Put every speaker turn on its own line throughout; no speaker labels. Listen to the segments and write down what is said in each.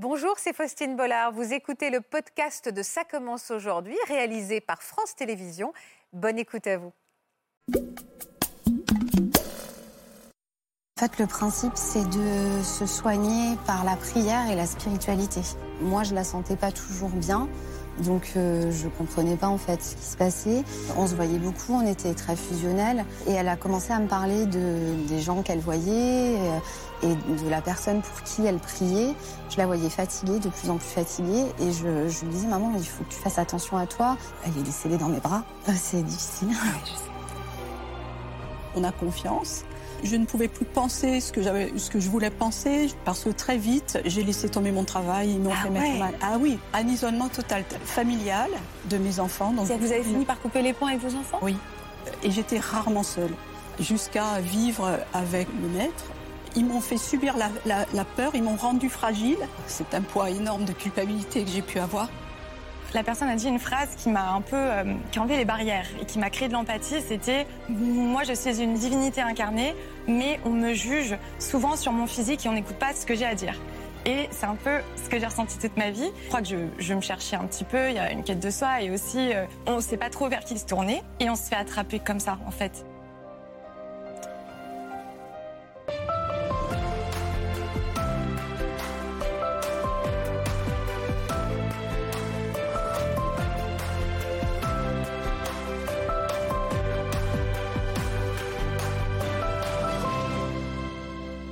Bonjour, c'est Faustine Bollard. Vous écoutez le podcast de Ça commence aujourd'hui, réalisé par France Télévisions. Bonne écoute à vous.
En fait, le principe, c'est de se soigner par la prière et la spiritualité. Moi, je la sentais pas toujours bien. Donc euh, je comprenais pas en fait ce qui se passait. On se voyait beaucoup, on était très fusionnels. Et elle a commencé à me parler de, des gens qu'elle voyait euh, et de la personne pour qui elle priait. Je la voyais fatiguée, de plus en plus fatiguée. Et je, je lui disais, maman, il faut que tu fasses attention à toi. Elle est décédée dans mes bras. Euh, c'est difficile.
On a confiance. Je ne pouvais plus penser ce que, j'avais, ce que je voulais penser parce que très vite, j'ai laissé tomber mon travail, ils m'ont
Ah
fait
ouais.
mettre mal. Ah oui, un isolement total, familial de mes enfants. Donc
Vous avez fini par couper les ponts avec vos enfants?
Oui, et j'étais rarement seule, jusqu'à vivre avec le maître. Ils m'ont fait subir la, peur, ils m'ont rendu fragile. C'est un poids énorme de culpabilité que j'ai pu avoir.
La personne a dit une phrase qui m'a un peu euh, qui a enlevé les barrières et qui m'a créé de l'empathie. C'était moi je suis une divinité incarnée, mais on me juge souvent sur mon physique et on n'écoute pas ce que j'ai à dire. Et c'est un peu ce que j'ai ressenti toute ma vie. Je crois que je, je me cherchais un petit peu. Il y a une quête de soi et aussi euh, on ne sait pas trop vers qui se tourner et on se fait attraper comme ça en fait.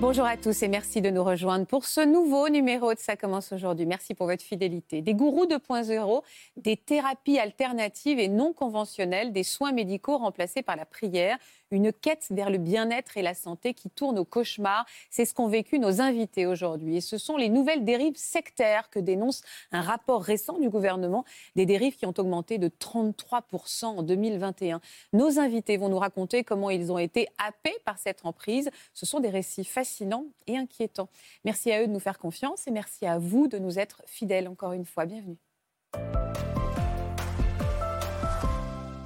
Bonjour à tous et merci de nous rejoindre pour ce nouveau numéro de Ça commence aujourd'hui. Merci pour votre fidélité. Des gourous 2.0, des thérapies alternatives et non conventionnelles, des soins médicaux remplacés par la prière, une quête vers le bien-être et la santé qui tourne au cauchemar. C'est ce qu'ont vécu nos invités aujourd'hui. Et ce sont les nouvelles dérives sectaires que dénonce un rapport récent du gouvernement, des dérives qui ont augmenté de 33% en 2021. Nos invités vont nous raconter comment ils ont été happés par cette emprise. Ce sont des récits fascinants et inquiétants. Merci à eux de nous faire confiance et merci à vous de nous être fidèles encore une fois. Bienvenue.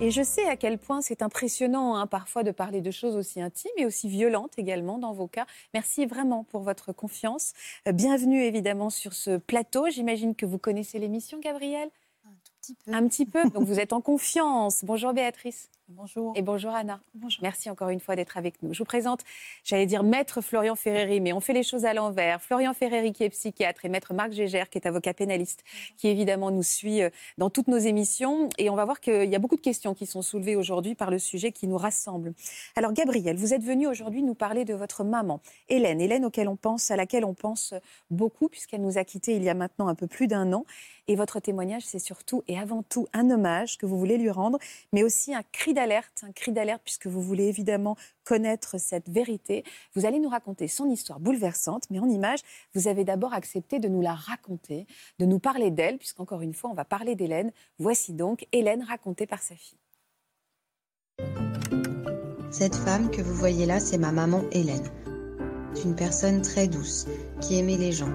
Et je sais à quel point c'est impressionnant hein, parfois de parler de choses aussi intimes et aussi violentes également dans vos cas. Merci vraiment pour votre confiance. Euh, bienvenue évidemment sur ce plateau. J'imagine que vous connaissez l'émission, Gabrielle?
Un tout petit peu.
Un petit peu. Donc vous êtes en confiance. Bonjour Béatrice.
Bonjour.
Et bonjour Anna.
Bonjour.
Merci encore une fois d'être avec nous. Je vous présente, j'allais dire maître Florian Ferreri, mais on fait les choses à l'envers. Florian Ferreri qui est psychiatre et maître Marc Gégère qui est avocat pénaliste, qui évidemment nous suit euh, dans toutes nos émissions. Et on va voir qu'il y a beaucoup de questions qui sont soulevées aujourd'hui par le sujet qui nous rassemble. Alors Gabriel, vous êtes venu aujourd'hui nous parler de votre maman, Hélène. Hélène auquel on pense, à laquelle on pense beaucoup puisqu'elle nous a quittés il y a maintenant un peu plus d'un an. Et votre témoignage, c'est surtout et avant tout un hommage que vous voulez lui rendre, mais aussi un cri d'alerte, un cri d'alerte puisque vous voulez évidemment connaître cette vérité. Vous allez nous raconter son histoire bouleversante, mais en images, vous avez d'abord accepté de nous la raconter, de nous parler d'elle, puisqu'encore une fois, on va parler d'Hélène. Voici donc Hélène racontée par sa fille.
Cette femme que vous voyez là, c'est ma maman Hélène. Une personne très douce, qui aimait les gens.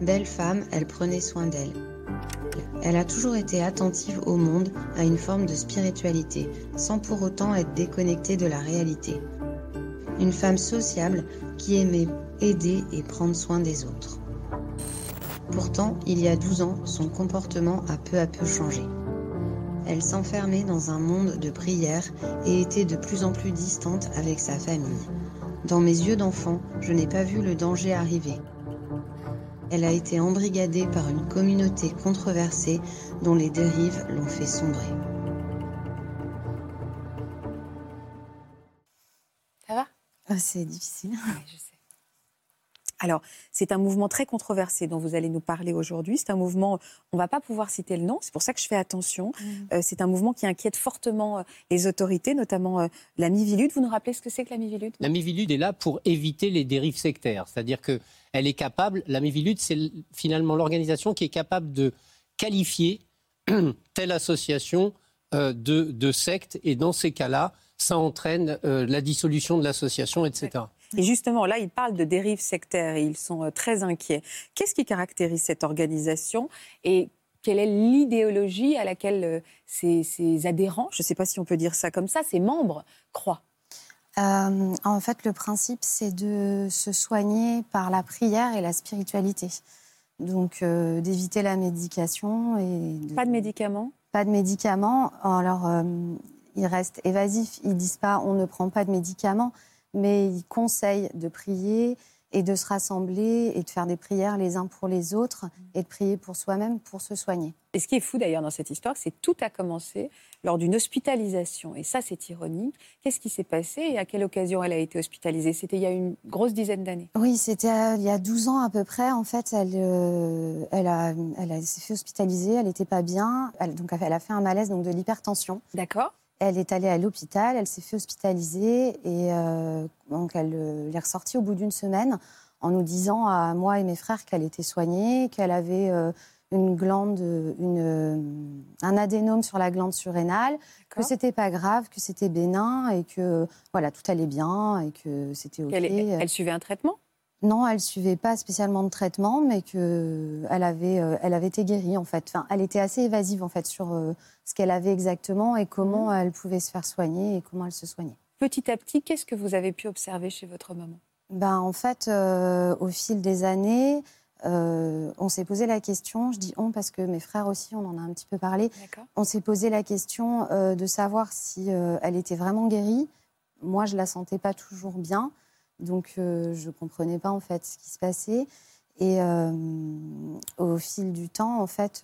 Belle femme, elle prenait soin d'elle. Elle a toujours été attentive au monde, à une forme de spiritualité, sans pour autant être déconnectée de la réalité. Une femme sociable qui aimait aider et prendre soin des autres. Pourtant, il y a 12 ans, son comportement a peu à peu changé. Elle s'enfermait dans un monde de prière et était de plus en plus distante avec sa famille. Dans mes yeux d'enfant, je n'ai pas vu le danger arriver. Elle a été embrigadée par une communauté controversée dont les dérives l'ont fait sombrer.
Ça va?
Ah, C'est difficile.
Oui, je sais. Alors, c'est un mouvement très controversé dont vous allez nous parler aujourd'hui. C'est un mouvement, on ne va pas pouvoir citer le nom, c'est pour ça que je fais attention. Euh, c'est un mouvement qui inquiète fortement euh, les autorités, notamment euh, la Mivilude. Vous nous rappelez ce que c'est que la Mivilude
La Mivilude est là pour éviter les dérives sectaires. C'est-à-dire qu'elle est capable, la Mivilude, c'est finalement l'organisation qui est capable de qualifier telle association euh, de, secte. Et dans ces cas-là, ça entraîne euh, la dissolution de l'association, etc.
Et justement, là, ils parlent de dérives sectaires et ils sont euh, très inquiets. Qu'est-ce qui caractérise cette organisation et quelle est l'idéologie à laquelle ses, ses adhérents, je ne sais pas si on peut dire ça comme ça, ses membres croient?
Euh, en fait, le principe, c'est de se soigner par la prière et la spiritualité. Donc euh, d'éviter la médication et
pas de médicaments.
Pas de médicaments. Alors euh, ils restent évasifs. Ils disent pas on ne prend pas de médicaments, mais ils conseillent de prier et de se rassembler et de faire des prières les uns pour les autres et de prier pour soi-même pour se soigner.
Et ce qui est fou d'ailleurs dans cette histoire, c'est que tout a commencé lors d'une hospitalisation. Et ça, c'est ironique. Qu'est-ce qui s'est passé et à quelle occasion elle a été hospitalisée? C'était il y a une grosse dizaine d'années.
Oui, c'était il y a 12 ans à peu près. En fait, elle, euh, elle, a, elle s'est fait hospitaliser, elle n'était pas bien. Elle, donc, elle a fait un malaise donc de l'hypertension.
D'accord.
Elle est allée à l'hôpital, elle s'est fait hospitaliser et euh, donc elle, est ressortie au bout d'une semaine en nous disant à moi et mes frères qu'elle était soignée, qu'elle avait une glande, une, un adénome sur la glande surrénale, que c'était pas grave, que c'était bénin et que voilà tout allait bien et que c'était ok.
Elle, suivait un traitement?
Non, elle suivait pas spécialement de traitement, mais que elle avait, euh, elle avait été guérie en fait. Enfin, elle était assez évasive en fait sur euh, ce qu'elle avait exactement et comment mhm. elle pouvait se faire soigner et comment elle se soignait.
Petit à petit, qu'est-ce que vous avez pu observer chez votre maman?
Ben, en fait, euh, au fil des années, euh, on s'est posé la question, je dis on parce que mes frères aussi, on en a un petit peu parlé. On s'est posé la question euh, de savoir si euh, elle était vraiment guérie. Moi, je la sentais pas toujours bien, donc je comprenais pas en fait ce qui se passait. Et au fil du temps, en fait,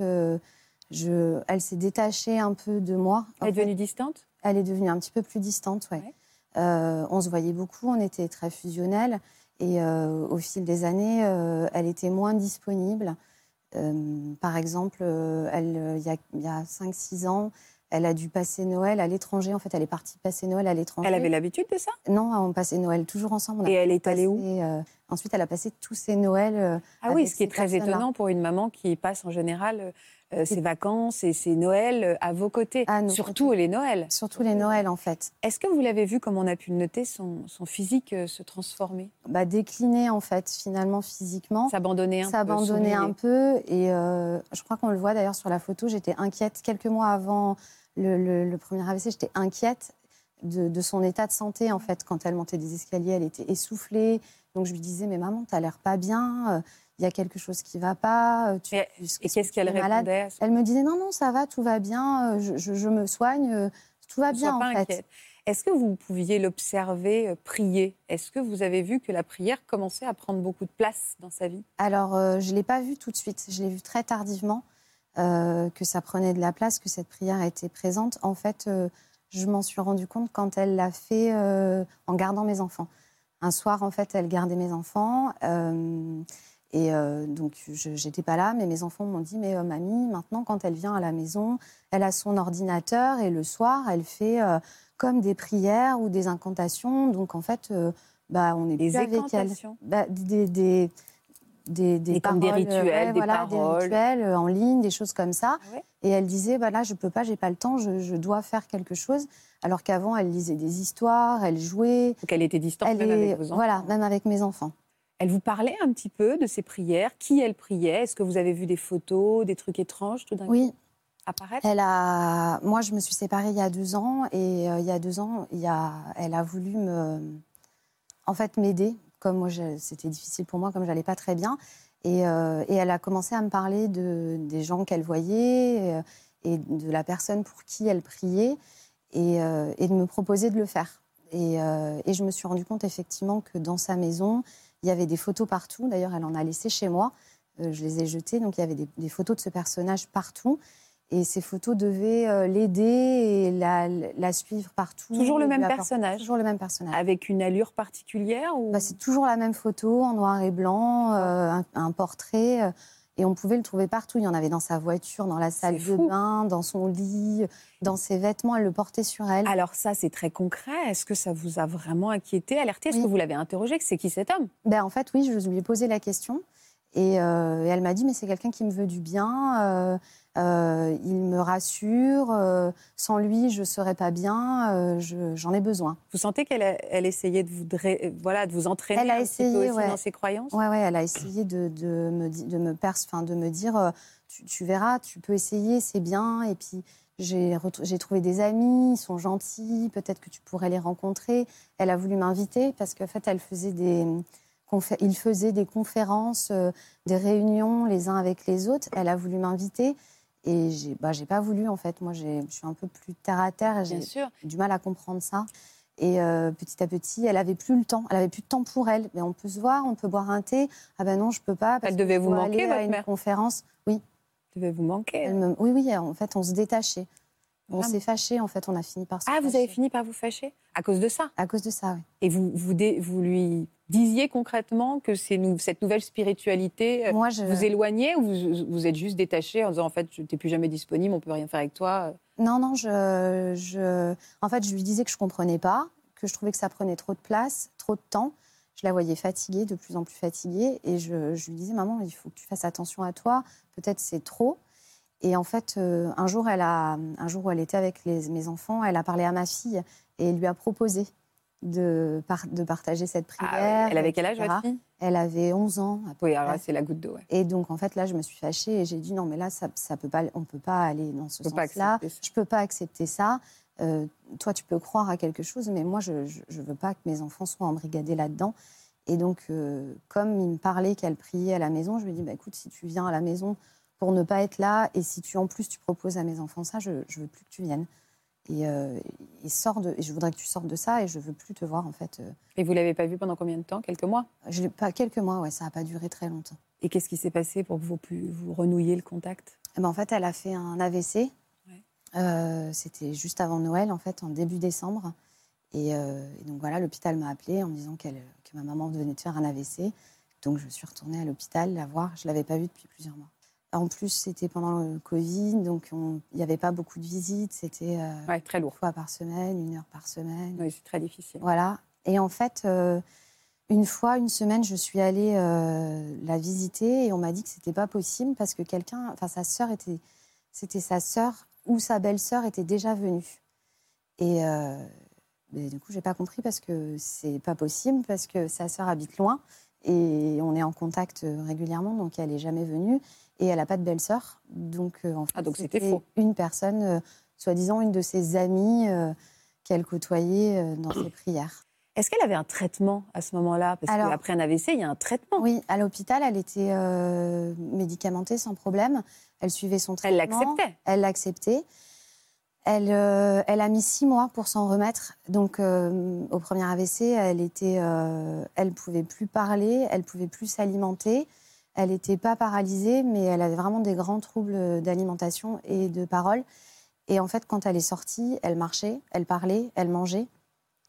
je, elle s'est détachée un peu de moi.
Elle est devenue distante?
Elle est devenue un petit peu plus distante, ouais. on se voyait beaucoup, on était très fusionnels. Et euh, au fil des années, euh, elle était moins disponible. Euh, par exemple, il y a, a 5-6 ans, elle a dû passer Noël à l'étranger. En fait, elle est partie passer Noël à l'étranger.
Elle avait l'habitude de ça?
Non, on passait Noël toujours ensemble.
Et elle est allée où?
Ensuite, elle a passé tous ses Noëls.
ah oui, ce qui est très étonnant pour une maman qui passe en général euh, ses vacances et ses Noëls euh, à vos côtés. Ah, surtout les Noëls.
Surtout les Noëls, en fait.
Est-ce que vous l'avez vu, comme on a pu le noter, son, son physique euh, se transformer?
Bah, Décliner, en fait, finalement, physiquement.
S'abandonner un peu.
S'abandonner un peu. Et je crois qu'on le voit d'ailleurs sur la photo. J'étais inquiète. Quelques mois avant le, le, premier AVC, j'étais inquiète de, de, son état de santé, en fait. Quand elle montait des escaliers, elle était essoufflée. Donc je lui disais, mais maman, t'as l'air pas bien il y a quelque chose qui ne va pas.
Euh, tu, et, qu'est-ce qu'elle répondait
Elle me disait non, non, ça va, tout va bien, euh, je, me soigne, euh, tout va bien en fait.
Est-ce que vous pouviez l'observer prier? Est-ce que vous avez vu que la prière commençait à prendre beaucoup de place dans sa vie?
Alors, je ne l'ai pas vu tout de suite. Je l'ai vu très tardivement, que ça prenait de la place, que cette prière était présente. En fait, je m'en suis rendu compte quand elle l'a fait en gardant mes enfants. Un soir, en fait, elle gardait mes enfants. Et euh, donc, je n'étais pas là, mais mes enfants m'ont dit Mais euh, mamie, maintenant, quand elle vient à la maison, elle a son ordinateur et le soir, elle fait euh, comme des prières ou des incantations. Donc, en fait, bah, on est
des
plus avec elle. Bah, des, des,
des, des, paroles, des rituels, des,
voilà, des rituels en ligne, des choses comme ça. Ah et elle disait bah, Là, je ne peux pas, j'ai pas le temps, je, je, dois faire quelque chose. Alors qu'avant, elle lisait des histoires, elle jouait.
Donc, elle était distante elle même avec vos enfants.
Voilà, même avec mes enfants.
Elle vous parlait un petit peu de ses prières, qui elle priait? Est-ce que vous avez vu des photos, des trucs étranges tout d'un
coup? Oui.
Apparaître?
Elle a... Moi, je me suis séparée il y a deux ans et euh, il y a deux ans, il y a... elle a voulu me... en fait, m'aider. Comme moi, c'était difficile pour moi, comme j'allais pas très bien. Et, euh, elle a commencé à me parler de, des gens qu'elle voyait euh, et de la personne pour qui elle priait et, et de me proposer de le faire. Et, je me suis rendu compte effectivement que dans sa maison, il y avait des photos partout. D'ailleurs, elle en a laissé chez moi. Euh, je les ai jetées. Donc, il y avait des, photos de ce personnage partout. Et ces photos devaient euh, l'aider et la, suivre partout.
Toujours le même personnage
Toujours le même personnage.
Avec une allure particulière ou...
Bah, c'est toujours la même photo, en noir et blanc, euh, un, portrait. Et on pouvait le trouver partout. Il y en avait dans sa voiture, dans la salle de bain, dans son lit, dans ses vêtements. Elle le portait sur elle.
Alors ça, c'est très concret. Est-ce que ça vous a vraiment inquiété, alerté? Est-ce que vous l'avez interrogé? C'est qui cet homme?
Ben, En fait, oui, je lui ai posé la question. Et, euh, elle m'a dit, mais c'est quelqu'un qui me veut du bien. Euh, euh, il me rassure. Euh, sans lui, je ne serais pas bien. Euh, j'en ai besoin.
Vous sentez qu'elle elle essayait de vous, voilà, de vous entraîner elle a essayé, dans ses croyances?
Oui, ouais, elle a essayé de, de me, de me, de me dire tu, tu, verras, tu peux essayer, c'est bien. Et puis, j'ai trouvé des amis, ils sont gentils, peut-être que tu pourrais les rencontrer. Elle a voulu m'inviter parce qu'en fait, elle faisait des il faisait des conférences, euh, des réunions les uns avec les autres. Elle a voulu m'inviter. Et j'ai bah, pas voulu, en fait. Moi, je suis un peu plus terre à terre j'ai du mal à comprendre ça. Et euh, petit à petit, elle avait plus le temps. Elle avait plus de temps pour elle. Mais on peut se voir, on peut boire un thé. Ah ben non, je peux pas.
elle devait vous manquer,
aller à une conférence. Oui.
Elle devait vous manquer.
Oui, oui. En fait, on se détachait. On s'est fâché, en fait, on a fini par se
Ah, vous avez fini par vous fâcher? À cause de ça?
À cause de ça, oui.
Et vous, vous, vous lui disiez concrètement que cette nouvelle spiritualité euh, Moi, je... vous éloignait ou vous, vous êtes juste détaché en disant en fait, tu n'es plus jamais disponible, on peut rien faire avec toi
Non, non, je, je, en fait, je lui disais que je comprenais pas, que je trouvais que ça prenait trop de place, trop de temps. Je la voyais fatiguée, de plus en plus fatiguée, et je, je lui disais maman, il faut que tu fasses attention à toi. Peut-être c'est trop. Et en fait, euh, un jour, elle a, un jour où elle était avec les, mes enfants, elle a parlé à ma fille et lui a proposé de, de partager cette ah prière.
elle avait quel âge, votre fille?
Elle avait 11 ans.
Oui, alors c'est la goutte d'eau.
Et donc, en fait, là, je me suis fâchée et j'ai dit non, mais là, ça, ça peut pas, on ne peut pas aller dans ce sens-là. Je ne peux pas accepter ça. Euh, toi, tu peux croire à quelque chose, mais moi, je ne veux pas que mes enfants soient embrigadés là-dedans. Et donc, euh, comme il me parlait qu'elle priait à la maison, je lui ai dit bah, écoute, si tu viens à la maison pour ne pas être là. Et si tu en plus tu proposes à mes enfants ça, je, ne veux plus que tu viennes. Et, euh, sors de, et je voudrais que tu sortes de ça et je veux plus te voir en fait. Euh.
Et vous l'avez pas vu pendant combien de temps? Quelques mois?
Je, Pas quelques mois, ouais, ça n'a pas duré très longtemps.
Et qu'est-ce qui s'est passé pour que vous, vous renouiez le contact?
Eh ben, En fait, elle a fait un AVC. Euh, c'était juste avant Noël, en fait, en début décembre. Et, donc voilà, l'hôpital m'a appelé en me disant que ma maman venait de faire un AVC. Donc je suis retournée à l'hôpital la voir. Je l'avais pas vue depuis plusieurs mois. En plus, c'était pendant le Covid, donc il n'y avait pas beaucoup de visites. C'était
euh, très lourd.
Une fois par semaine, une heure par semaine.
Oui, c'est très difficile.
Voilà. Et en fait, euh, une fois, une semaine, je suis allée euh, la visiter et on m'a dit que c'était pas possible parce que quelqu'un, enfin sa sœur était, c'était sa sœur ou sa belle-sœur était déjà venue. Et du coup, j'ai pas compris parce que c'est pas possible parce que sa sœur habite loin et on est en contact régulièrement, donc elle est jamais venue et elle n'a pas de belle-sœur. Donc, euh, en
ah, fait, c'était
une personne, euh, soi-disant une de ses amies euh, qu'elle côtoyait dans ses prières.
Est-ce qu'elle avait un traitement à ce moment-là? Parce qu'après un AVC, il y a un traitement.
Oui, à l'hôpital, elle était médicamentée sans problème. Elle suivait son traitement.
Elle l'acceptait
Elle l'acceptait. Elle, elle, a mis six mois pour s'en remettre. Donc, au premier AVC, elle était, elle pouvait plus parler, elle pouvait plus s'alimenter. Elle n'était pas paralysée, mais elle avait vraiment des grands troubles d'alimentation et de parole. Et en fait, quand elle est sortie, elle marchait, elle parlait, elle mangeait.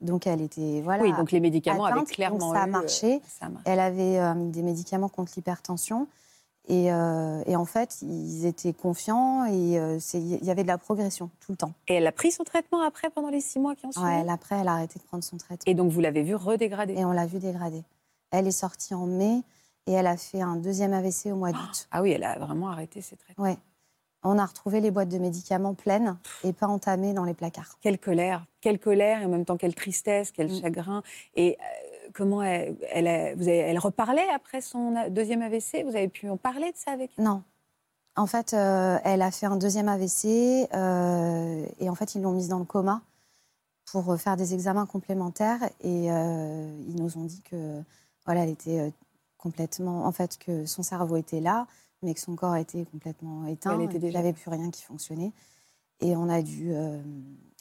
Donc elle était voilà.
Oui, donc les médicaments avaient clairement
ça, a marché. Elle avait euh, des médicaments contre l'hypertension. Et, euh, et, en fait, ils étaient confiants et euh, il y avait de la progression tout le temps.
Et elle a pris son traitement après, pendant les six mois qui ont suivi?
Oui, après, elle a arrêté de prendre son traitement.
Et donc, vous l'avez vue redégrader?
Et on l'a vue dégrader. Elle est sortie en mai. Et elle a fait un deuxième AVC au mois d'août.
Ah oui, elle a vraiment arrêté ses traitements.
Oui. On a retrouvé les boîtes de médicaments pleines et pas entamées dans les placards.
Quelle colère, quelle colère et en même temps quelle tristesse, quel mm. chagrin. Et euh, comment elle, elle, vous avez, elle, reparlait après son deuxième AVC Vous avez pu en parler de ça avec
elle? Non. En fait, euh, elle a fait un deuxième AVC euh, et en fait, ils l'ont mise dans le coma pour faire des examens complémentaires et ils nous ont dit que voilà, elle était complètement, en fait, que son cerveau était là, mais que son corps était complètement éteint. Il n'y avait plus rien qui fonctionnait. Et on a dû, euh,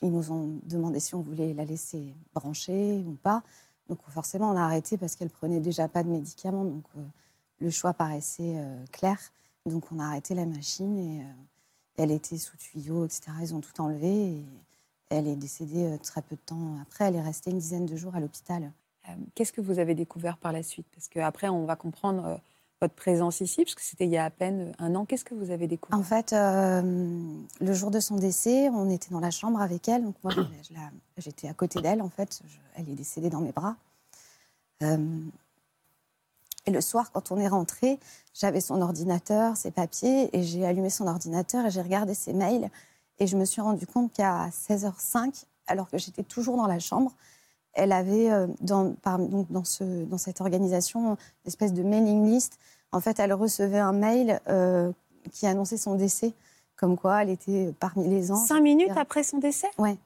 ils nous ont demandé si on voulait la laisser brancher ou pas. Donc forcément, on a arrêté parce qu'elle prenait déjà pas de médicaments. Donc euh, le choix paraissait euh, clair. Donc on a arrêté la machine et elle était sous tuyau, etc. Ils ont tout enlevé et elle est décédée très peu de temps après. Elle est restée une dizaine de jours à l'hôpital.
Euh, qu'est-ce que vous avez découvert par la suite? Parce qu'après, on va comprendre euh, votre présence ici, parce que c'était il y a à peine un an. Qu'est-ce que vous avez découvert?
En fait, euh, le jour de son décès, on était dans la chambre avec elle. Donc moi, j'étais à côté d'elle, en fait. elle est décédée dans mes bras. et le soir, quand on est rentré, j'avais son ordinateur, ses papiers, et j'ai allumé son ordinateur et j'ai regardé ses mails. Et je me suis rendu compte qu'à 16h05, alors que j'étais toujours dans la chambre, elle avait euh, dans, dans, ce, dans cette organisation une espèce de mailing list. En fait, elle recevait un mail euh, qui annonçait son décès, comme quoi elle était parmi les anges.
Cinq minutes après son décès?
Ouais.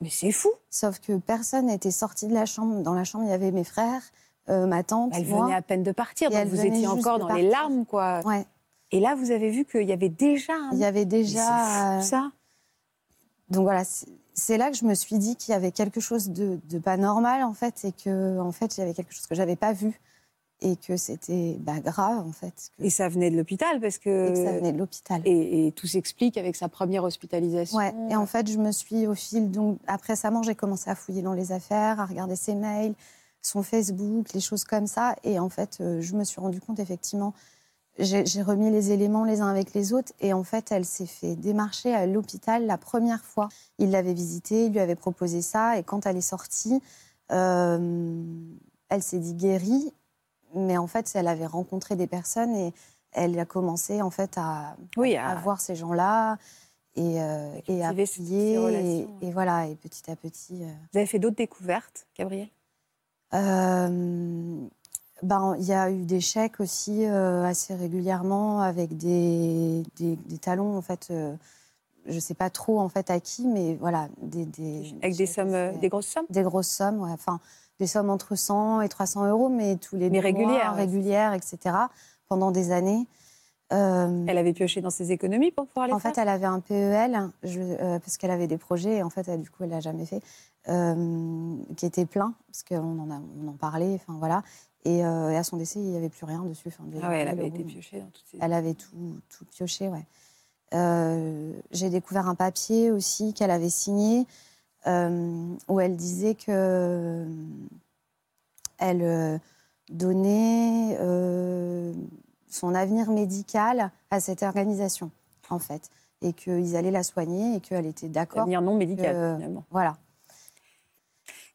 Mais c'est fou
Sauf que personne n'était sorti de la chambre. Dans la chambre, il y avait mes frères, ma tante.
Elle venait à peine de partir, donc vous étiez encore dans les larmes, quoi.
Ouais.
Et là, vous avez vu qu'il y avait déjà.
Il y avait déjà.
ça.
Donc voilà, c'est là que je me suis dit qu'il y avait quelque chose de, pas normal en fait, et que en fait il y avait quelque chose que j'avais pas vu et que c'était bah, grave en fait.
Et ça venait de l'hôpital parce que.
Et ça venait de l'hôpital.
Et, tout s'explique avec sa première hospitalisation.
Ouais. Et en fait, je me suis au fil donc après sa mort, j'ai commencé à fouiller dans les affaires, à regarder ses mails, son Facebook, les choses comme ça, et en fait, euh, je me suis rendu compte effectivement j'ai remis les éléments les uns avec les autres et en fait, elle s'est fait démarcher à l'hôpital la première fois. Il l'avait visitée, il lui avait proposé ça et quand elle est sortie, euh, elle s'est dit guérie, mais en fait, elle avait rencontré des personnes et elle a commencé en fait à,
oui,
à... voir ces gens-là et, euh, et à prier et, voilà et petit à petit. Euh,
Vous avez fait d'autres découvertes, Gabrielle
ben, il y a eu des chèques aussi euh, assez régulièrement avec des, des, talons, en fait. Euh, je ne sais pas trop en fait à qui, mais voilà. Des,
des avec des sommes, euh, des grosses sommes?
Des grosses sommes, ouais. Enfin, des sommes entre 100 et 300 euros, mais tous les
mais régulières,
régulières, etc. Pendant des années.
Elle avait pioché dans ses économies pour pouvoir les
en
faire?
En fait, elle avait un PEL, je, parce qu'elle avait des projets, et en fait, elle, du coup, elle l'a jamais fait, qui était plein, parce qu'on en, a, on en parlait, enfin voilà. Euh, et, à son décès, il n'y avait plus rien dessus.
Enfin, ah ouais, elle avait été piochée dans toutes ces...
Elle avait tout, tout pioché, ouais. Euh, j'ai découvert un papier aussi qu'elle avait signé euh, où elle disait que elle donnait son avenir médical à cette organisation, en fait, et qu'ils allaient la soigner et qu'elle était d'accord.
Avenir non médical, finalement.
Voilà.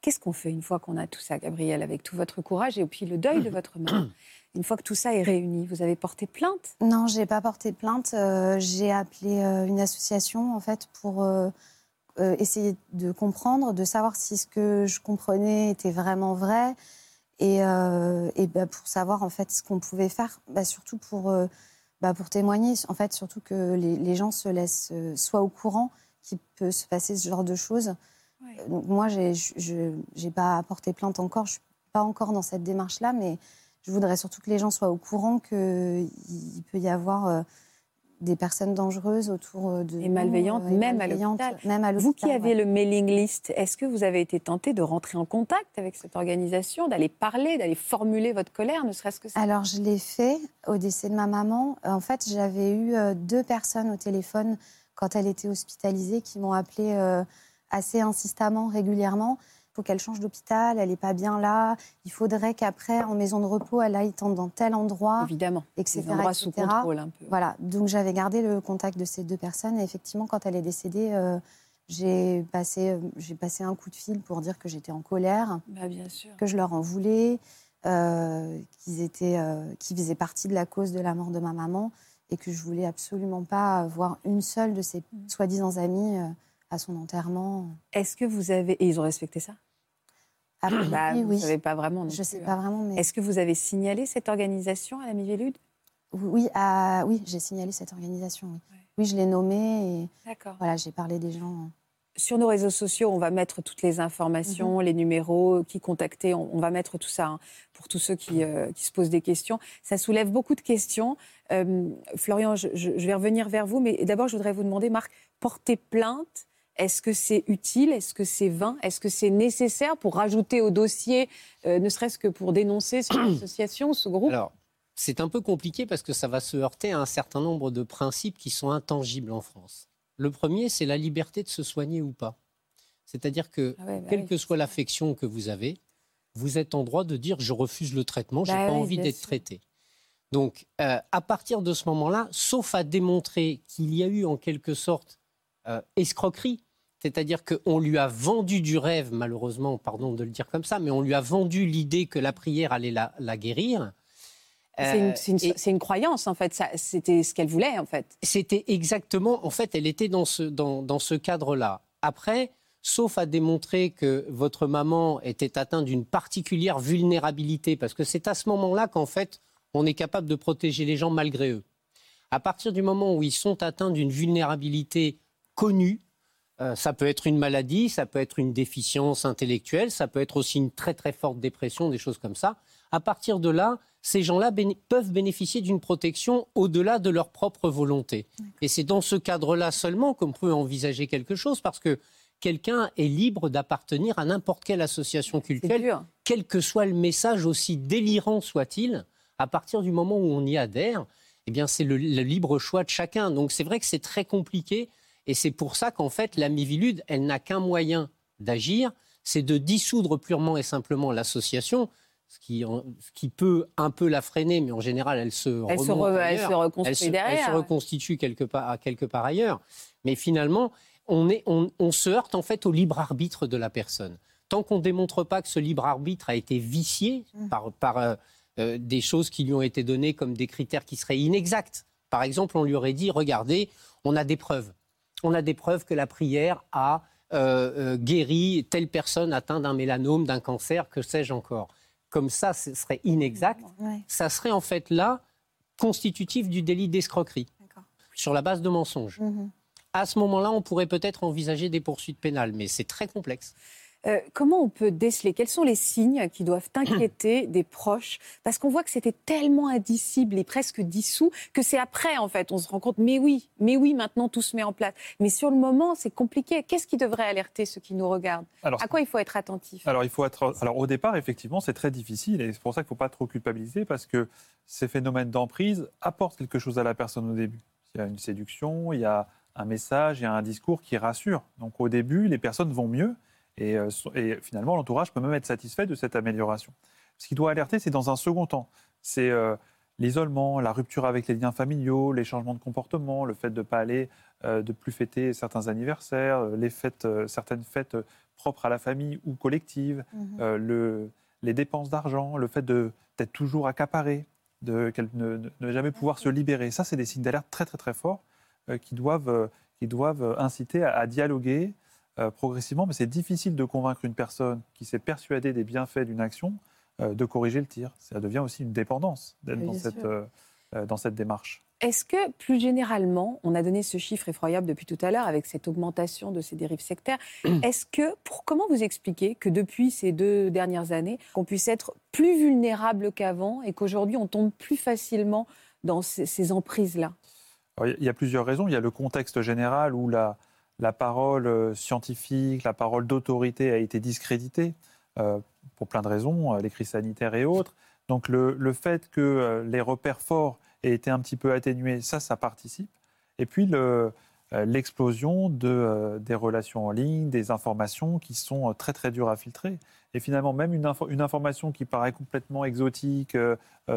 Qu'est-ce qu'on fait une fois qu'on a tout ça, Gabriel, avec tout votre courage et puis le deuil de votre mère Une fois que tout ça est réuni, vous avez porté plainte?
Non, j'ai pas porté plainte. Euh, j'ai appelé euh, une association en fait pour euh, essayer de comprendre, de savoir si ce que je comprenais était vraiment vrai et, et bah, pour savoir en fait ce qu'on pouvait faire, bah, surtout pour bah, pour témoigner en fait, surtout que les, les gens se laissent soit au courant qu'il peut se passer ce genre de choses. Donc moi, je n'ai pas porté plainte encore, je ne suis pas encore dans cette démarche-là, mais je voudrais surtout que les gens soient au courant qu'il peut y avoir euh, des personnes dangereuses autour euh, de
et malveillantes, euh, même, à l'hôpital. Vous qui avez le mailing list, est-ce que vous avez été tenté de rentrer en contact avec cette organisation, d'aller parler, d'aller formuler votre colère, ne serait-ce que ça?
Alors je l'ai fait au décès de ma maman. En fait, j'avais eu deux personnes au téléphone quand elle était hospitalisée qui m'ont appelé assez insistamment, régulièrement. Il faut qu'elle change d'hôpital, elle n'est pas bien là. Il faudrait qu'après, en maison de repos, elle aille dans tel endroit.
Évidemment.
Etc.
Endroits sous contrôle un peu.
Voilà. Donc j'avais gardé le contact de ces deux personnes. Et effectivement, quand elle est décédée, euh, j'ai passé, euh, j'ai passé un coup de fil pour dire que j'étais en colère,
bah, bien sûr.
que je leur en voulais, euh, qu'ils étaient, qu'ils faisaient partie de la cause de la mort de ma maman et que je voulais absolument pas voir une seule de ces mm. soi-disant amies à son enterrement.
Est-ce que vous avez... Et ils ont respecté ça?
Ah, bah, oui,
Vous ne savez pas vraiment.
je
ne
sais pas vraiment. Mais...
Est-ce que vous avez signalé cette organisation à la Mivélude
Oui, oui j'ai signalé cette organisation. Oui, oui je l'ai nommée. D'accord. Voilà, j'ai parlé des gens.
Sur nos réseaux sociaux, on va mettre toutes les informations, mhm. les numéros, qui contacter. On, va mettre tout ça hein, pour tous ceux qui, euh, qui, se posent des questions. Ça soulève beaucoup de questions. Euh, Florian, je, je, vais revenir vers vous, mais d'abord, je voudrais vous demander, Marc, porter plainte est-ce que c'est utile? Est-ce que c'est vain? Est-ce que c'est nécessaire pour rajouter au dossier, euh, ne serait-ce que pour dénoncer cette association, ce groupe?
Alors, c'est un peu compliqué parce que ça va se heurter à un certain nombre de principes qui sont intangibles en France. Le premier, c'est la liberté de se soigner ou pas. C'est-à-dire que, ah bah quelle que soit l'affection que vous avez, vous êtes en droit de dire je refuse le traitement, je n'ai bah pas envie d'être traité. Donc, euh, à partir de ce moment-là, sauf à démontrer qu'il y a eu en quelque sorte euh, escroquerie, c'est-à-dire qu'on lui a vendu du rêve, malheureusement, pardon de le dire comme ça, mais on lui a vendu l'idée que la prière allait la, guérir.
C'est une, croyance, en fait. C'était ce qu'elle voulait, en fait.
C'était exactement, en fait, elle était dans ce, dans, ce cadre-là. Après, sauf à démontrer que votre maman était atteinte d'une particulière vulnérabilité, parce que c'est à ce moment-là qu'en fait, on est capable de protéger les gens malgré eux. À partir du moment où ils sont atteints d'une vulnérabilité connue, euh, ça peut être une maladie, ça peut être une déficience intellectuelle, ça peut être aussi une très très forte dépression, des choses comme ça. à partir de là, ces gens-là peuvent bénéficier d'une protection au-delà de leur propre volonté. Et c'est dans ce cadre-là seulement qu'on peut envisager quelque chose, parce que quelqu'un est libre d'appartenir à n'importe quelle association culturelle, quel que soit le message, aussi délirant soit-il, à partir du moment où on y adhère, eh bien c'est le, libre choix de chacun. Donc c'est vrai que c'est très compliqué, et c'est pour ça qu'en fait la Mivilude, elle n'a qu'un moyen d'agir, c'est de dissoudre purement et simplement l'association. Ce qui, ce qui, peut un peu la freiner, mais en général, elle se,
elle se, elle se reconstitue derrière.
Elle se reconstitue quelque part, quelque part ailleurs. Mais finalement, on, se heurte en fait au libre arbitre de la personne. Tant qu'on ne démontre pas que ce libre arbitre a été vicié mmh. par, euh, euh, des choses qui lui ont été données comme des critères qui seraient inexacts. Par exemple, on lui aurait dit, regardez, on a des preuves. On a des preuves que la prière a euh, guéri telle personne atteinte d'un mélanome, d'un cancer, que sais-je encore. Comme ça, ce serait inexact. Ça serait en fait là constitutif du délit d'escroquerie sur la base de mensonges. Mmh à ce moment-là, on pourrait peut-être envisager des poursuites pénales, mais c'est très complexe.
Euh, comment on peut déceler? Quels sont les signes qui doivent inquiéter des proches? Parce qu'on voit que c'était tellement indicible et presque dissous que c'est après, en fait, on se rend compte, mais oui, mais oui, maintenant tout se met en place. Mais sur le moment, c'est compliqué. Qu'est-ce qui devrait alerter ceux qui nous regardent? À quoi il faut être attentif?
Alors, il faut être... Alors, au départ, effectivement, c'est très difficile et c'est pour ça qu'il ne faut pas trop culpabiliser parce que ces phénomènes d'emprise apportent quelque chose à la personne au début. Il y a une séduction, il y a un message et un discours qui rassure. Donc au début, les personnes vont mieux et, euh, finalement l'entourage peut même être satisfait de cette amélioration. Ce qui doit alerter, c'est dans un second temps. C'est euh, l'isolement, la rupture avec les liens familiaux, les changements de comportement, le fait de ne pas aller, euh, de plus fêter certains anniversaires, les fêtes, certaines fêtes propres à la famille ou collectives, mhm. le, les dépenses d'argent, le fait d'être toujours accaparé, de, ne, ne, jamais pouvoir se libérer. Ça, c'est des signes d'alerte très très très forts qui, doivent, qui doivent inciter à, dialoguer euh, progressivement. Mais c'est difficile de convaincre une personne qui s'est persuadée des bienfaits d'une action de corriger le tir. Ça devient aussi une dépendance d'être dans cette, dans cette démarche.
Est-ce que, plus généralement, on a donné ce chiffre effroyable depuis tout à l'heure avec cette augmentation de ces dérives sectaires, est-ce que, pour, comment vous expliquez que depuis ces deux dernières années, qu'on puisse être plus vulnérable qu'avant et qu'aujourd'hui on tombe plus facilement dans ces emprises-là?
Il y a plusieurs raisons. Il y a le contexte général où la, la parole euh, scientifique, la parole d'autorité a été discréditée euh, pour plein de raisons, euh, les crises sanitaires et autres. Donc le, le fait que les repères forts aient été un petit peu atténués, ça, ça participe. Et puis l'explosion de, des relations en ligne, des informations qui sont très très dures à filtrer. Et finalement, même une, une information qui paraît complètement exotique,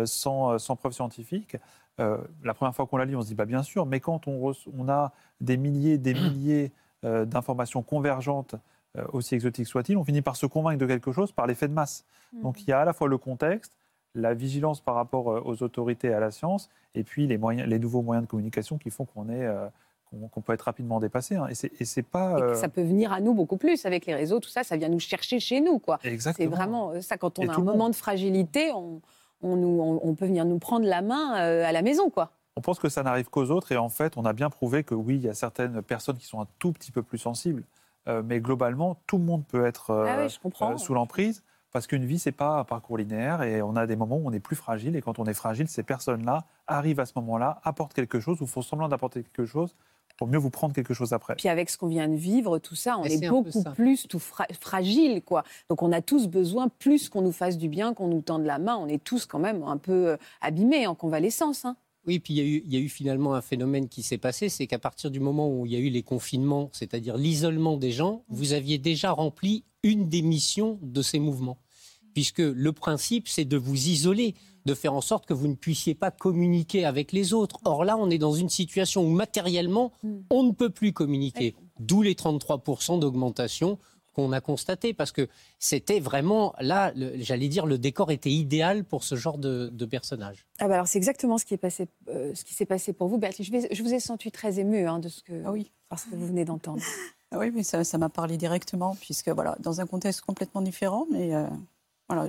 sans, sans preuve scientifique, euh, la première fois qu'on la lit, on se dit bah, bien sûr, mais quand on, on a des milliers, des milliers euh, d'informations convergentes, euh, aussi exotiques soient-ils, on finit par se convaincre de quelque chose par l'effet de masse. Mmh. Donc il y a à la fois le contexte, la vigilance par rapport aux autorités et à la science, et puis les, moyens, les nouveaux moyens de communication qui font qu'on est qu'on peut être rapidement dépassé. Hein. Et c'est pas.
ça peut venir à nous beaucoup plus avec les réseaux, tout ça, ça vient nous chercher chez nous, quoi.
Exactement.
C'est vraiment ça. Quand on a un moment de fragilité, on, on, peut venir nous prendre la main euh, à la maison, quoi.
On pense que ça n'arrive qu'aux autres et en fait, on a bien prouvé que oui, il y a certaines personnes qui sont un tout petit peu plus sensibles, euh, mais globalement, tout le monde peut être euh, ah sous l'emprise parce qu'une vie, c'est pas un parcours linéaire et on a des moments où on est plus fragile et quand on est fragile, ces personnes-là arrivent à ce moment-là, apportent quelque chose ou font semblant d'apporter quelque chose pour mieux vous prendre quelque chose après.
Puis avec ce qu'on vient de vivre, tout ça, on est, beaucoup plus tout fragile, quoi. Donc on a tous besoin plus qu'on nous fasse du bien, qu'on nous tende la main. On est tous quand même un peu euh, abîmés en convalescence. Hein.
Oui, puis il y, a eu, finalement un phénomène qui s'est passé, c'est qu'à partir du moment où il y a eu les confinements, c'est-à-dire l'isolement des gens, vous aviez déjà rempli une des missions de ces mouvements. Puisque le principe, c'est de vous isoler de faire en sorte que vous ne puissiez pas communiquer avec les autres. Or là, on est dans une situation où matériellement, hmm. on ne peut plus communiquer. D'où les 33% d'augmentation qu'on a constaté, parce que c'était vraiment, là, j'allais dire, le décor était idéal pour ce genre de, de personnage.
Ah bah alors c'est exactement ce qui passé, euh, ce qui s'est passé pour vous, Bertie. Je, je, vous ai senti très ému hein, de ce que, ah oui. parce que vous venez d'entendre.
Ah oui, mais ça m'a parlé directement, puisque voilà, dans un contexte complètement différent, mais euh, voilà,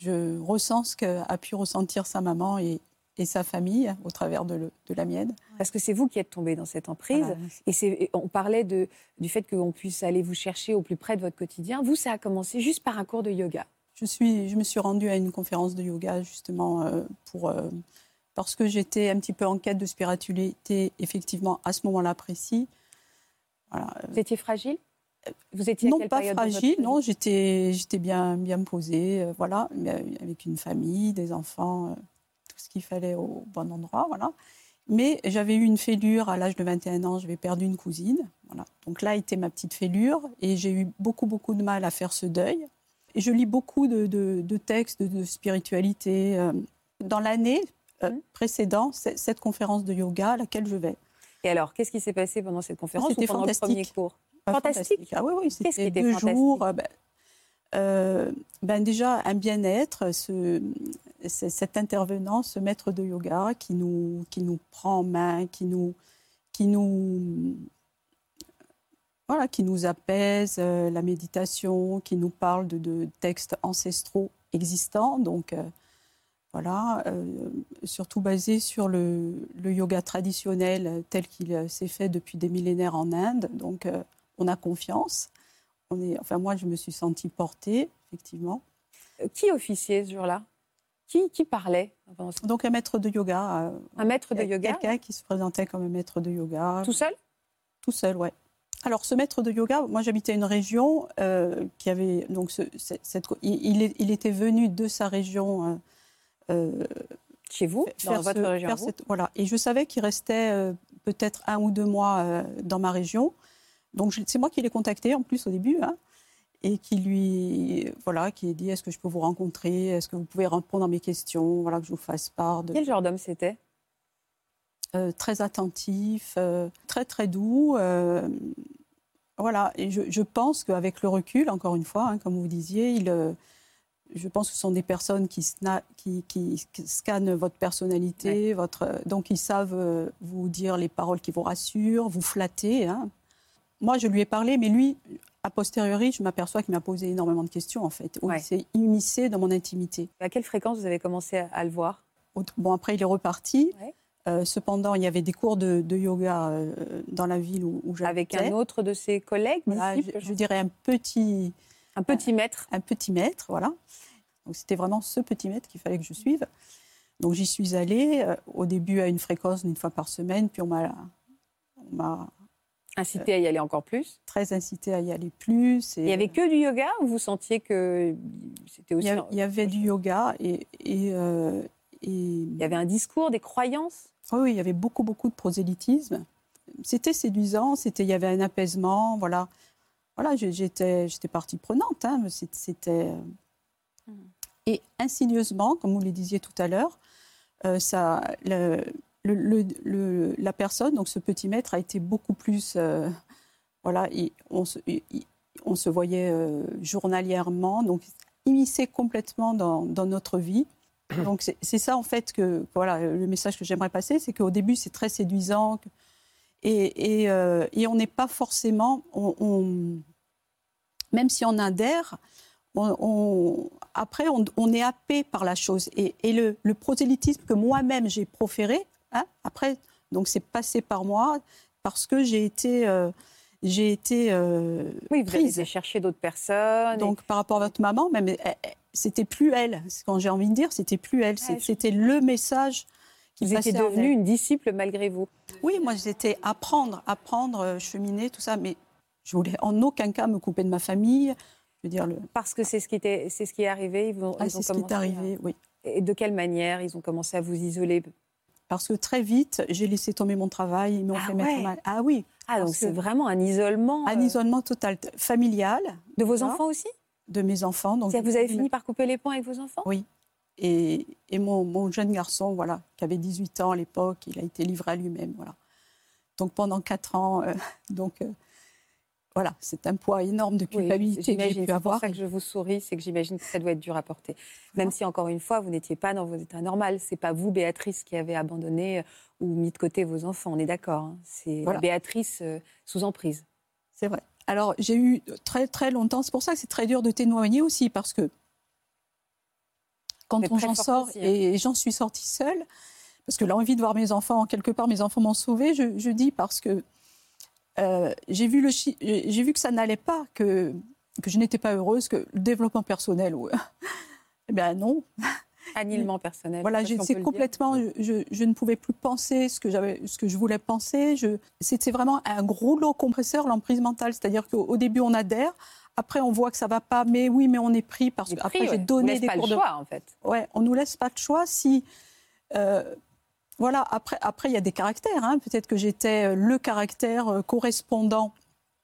je, ressens ce qu'a pu ressentir sa maman et, sa famille au travers de, la mienne.
Parce que c'est vous qui êtes tombée dans cette emprise. Et, on parlait du fait qu'on puisse aller vous chercher au plus près de votre quotidien. Vous, ça a commencé juste par un cours de yoga.
je, suis, je me suis rendue à une conférence de yoga justement euh, pour, euh, parce que j'étais un petit peu en quête de spiritualité, effectivement, à ce moment-là précis.
Voilà. Vous étiez fragile? Vous étiez
non pas fragile, non, j'étais j'étais bien bien posée, euh, voilà, avec une famille, des enfants, tout ce qu'il fallait au bon endroit, voilà. Mais j'avais eu une fêlure à l'âge de 21 ans, j'avais perdu une cousine. Voilà. Donc là était ma petite fêlure et j'ai eu beaucoup, beaucoup de mal à faire ce deuil. Et je lis beaucoup de, textes de spiritualité. Euh, dans l'année euh, mmh. précédente, cette conférence de yoga à laquelle je vais.
Et alors, qu'est-ce qui s'est passé pendant cette conférence
C'était fantastique.
cours?
Fantastique. Ah oui, oui, c'était deux jours. Euh, ben, ben, déjà, un bien-être, ce, cet intervenant, ce maître de yoga qui nous, qui nous prend en main, qui nous, qui nous, voilà, qui nous apaise, euh, la méditation, qui nous parle de, textes ancestraux existants. Donc, euh, voilà, euh, surtout basé sur le, le, yoga traditionnel tel qu'il s'est fait depuis des millénaires en Inde. Donc, on a confiance. On est, enfin, moi, je me suis sentie portée, effectivement.
Qui officiait ce jour-là? Qui, parlait
Donc un maître de yoga.
Euh, un maître de yoga
Quelqu'un qui se présentait comme un maître de yoga.
Tout seul?
Tout seul, ouais. Alors ce maître de yoga, moi j'habitais une région euh, qui avait donc cette, il, était venu de sa région.
Euh, Chez vous, dans votre région.
voilà, et je savais qu'il restait peut-être un ou deux mois dans ma région. Donc c'est moi qui l'ai contacté en plus au début. Hein et qui lui, voilà, qui dit est-ce que je peux vous rencontrer, est-ce que vous pouvez répondre à mes questions, voilà, que je vous fasse part de.
Quel genre d'homme c'était?
Euh, Très attentif, euh, très très doux. Euh, voilà, et je, pense qu'avec le recul, encore une fois, hein, comme vous disiez, il, je pense que ce sont des personnes qui, qui, qui, scannent votre personnalité, votre, donc ils savent vous dire les paroles qui vous rassurent, vous flatter. Hein. Moi, je lui ai parlé, mais lui, a posteriori, je m'aperçois qu'il m'a posé énormément de questions, en fait. Il s'est immiscé dans mon intimité.
À quelle fréquence vous avez commencé à, le voir?
Bon, après, il est reparti. Euh, cependant, il y avait des cours de, yoga euh, dans la ville où, où
j'habitais. Avec un autre de ses collègues?
Je, dirais un petit...
Un petit maître
Un, petit maître, voilà. Donc c'était vraiment ce petit maître qu'il fallait que je suive. Donc j'y suis allée, euh, au début à une fréquence d'une fois par semaine, puis on m'a
Incité à y aller encore plus
Très incité à y aller plus.
il n'y avait que du yoga ou vous sentiez que c'était aussi...
Il y, avait du yoga et...
Euh, et, Il y avait un discours, des croyances?
Oui, il y avait beaucoup, beaucoup de prosélytisme. C'était séduisant, c'était, il y avait un apaisement, voilà. Voilà, j'étais, j'étais partie prenante, hein, c'était... Hmm. Et insidieusement, comme vous le disiez tout à l'heure, euh, ça, le, le, la personne, donc ce petit maître, a été beaucoup plus. Euh, voilà, on, se, on, se, voyait euh, journalièrement, donc immiscé complètement dans, notre vie. Donc c'est ça en fait que voilà le message que j'aimerais passer, c'est qu'au début c'est très séduisant et, et, euh, et on n'est pas forcément, on, même si on adhère, on, après on, est happé par la chose et, le, le prosélytisme que moi-même j'ai proféré Hein, après, donc c'est passé par moi parce que j'ai été. Euh, j'ai été euh,
oui, vous prise. chercher d'autres personnes.
Donc par rapport à votre maman, même eh, eh, c'était plus elle. Quand j'ai envie de dire, c'était plus elle. c'était le message
qui vous étiez devenue une disciple malgré vous.
Oui, moi j'étais apprendre, apprendre, euh, cheminer, tout ça, mais je voulais en aucun cas me couper de ma famille. Je veux dire le...
Parce que c'est ce qui était, c'est ce qui est arrivé. Ils,
ah, c'est ce qui est arrivé, oui.
Et de quelle manière ils ont commencé à vous isoler
parce que très vite, j'ai laissé tomber mon travail, ils m'ont ah fait mettre mal. Ah oui.
Ah, donc c'est vraiment un isolement.
Un euh, isolement total, familial.
De vos enfants aussi?
De mes enfants. Donc
vous avez fini par couper les ponts avec vos enfants?
Oui. Et, et mon, mon, jeune garçon, voilà, qui avait 18 ans à l'époque, il a été livré à lui-même. Voilà. Donc pendant 4 ans, euh, donc, euh, voilà, c'est un poids énorme de culpabilité que j'ai pu avoir.
C'est pour ça que je vous souris, c'est que j'imagine que ça doit être dur à porter. Même si, encore une fois, vous n'étiez pas dans vos états normaux. C'est pas vous, Béatrice, qui avez abandonné euh, ou mis de côté vos enfants. On est d'accord. Hein. C'est Béatrice euh, sous emprise.
C'est vrai. Alors, j'ai eu très, très longtemps. C'est pour ça que c'est très dur de témoigner aussi, parce que quand on j'en sort, hein. et j'en suis sortie seule, parce que l'envie de voir mes enfants, quelque part, mes enfants m'ont sauvée, je dis parce que euh, j'ai vu, vu que ça n'allait pas, que que je n'étais pas heureuse, que le développement personnel, ouais. eh bien non.
Anilement personnel.
Voilà,
si
c'est complètement, je, je ne pouvais plus penser ce que j'avais, ce que je voulais penser. Je, c'était vraiment un gros lot compresseur l'emprise mentale, c'est-à-dire qu'au au début on adhère, après on voit que ça va pas, mais oui, mais on est pris parce que après
prix,
j'ai
ouais.
donné
On laisse
des
pas
cours
le
de
choix, en fait.
Ouais, on nous laisse pas de choix. Si euh, voilà, après, après il y a des caractères. hein. Peut-être que j'étais euh, le caractère euh, correspondant.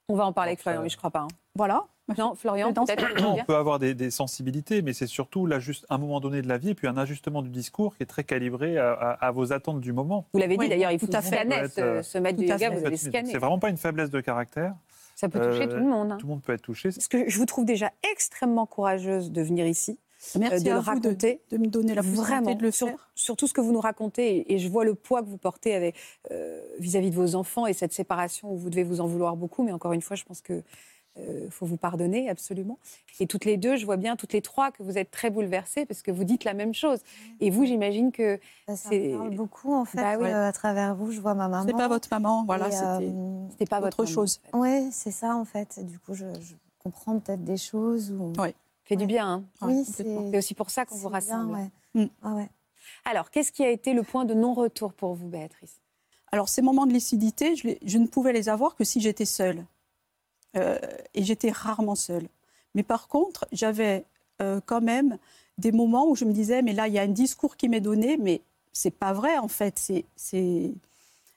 On va en parler avec Florian, mais je crois pas. hein.
Voilà.
Non, Florian,
Dans-
peut-être.
On peut avoir des, des sensibilités, mais c'est surtout là, juste un moment donné de la vie et puis un ajustement du discours qui est très calibré à, à- à vos attentes du moment.
Vous l'avez dit d'ailleurs, il faut
tout à fait.
scanner
Peut-être,
ce, ce maître de
tout à
yoga, vous.
C'est vraiment pas une faiblesse de caractère.
Ça peut toucher
Euh,
tout le monde. hein.
Tout le monde peut être touché.
Parce que je vous trouve déjà extrêmement courageuse de venir ici,
Merci
de
à
le
vous de,
raconter.
de me donner la possibilité
Vraiment,
de le
sur,
faire.
sur tout ce que vous nous racontez, et, et je vois le poids que vous portez avec, euh, vis-à-vis de vos enfants et cette séparation où vous devez vous en vouloir beaucoup, mais encore une fois, je pense que euh, faut vous pardonner absolument. Et toutes les deux, je vois bien toutes les trois que vous êtes très bouleversées parce que vous dites la même chose. Et vous, j'imagine que
Bah, ça
C'est-
beaucoup en fait.
Bah oui.
euh, à travers vous, je vois ma maman.
C'est pas votre maman, voilà, c'était.
euh,
c'était pas votre
Autre
maman,
chose.
en fait.
Ouais, c'est ça en fait. Du coup, je, je comprends peut-être des choses. Ou...
Ouais.
Fait du bien. hein.
Oui,
complètement.
c'est
aussi pour ça qu'on vous
bien,
rassemble.
ouais.
Mm.
Ah ouais.
Alors, qu'est-ce qui a été le point de non-retour pour vous, Béatrice?
Alors, ces moments de lucidité, je, ne pouvais les avoir que si j'étais seule. Euh, et j'étais rarement seule. Mais par contre, j'avais euh, quand même des moments où je me disais, mais là, il y a un discours qui m'est donné, mais c'est pas vrai, en fait. C'est, c'est,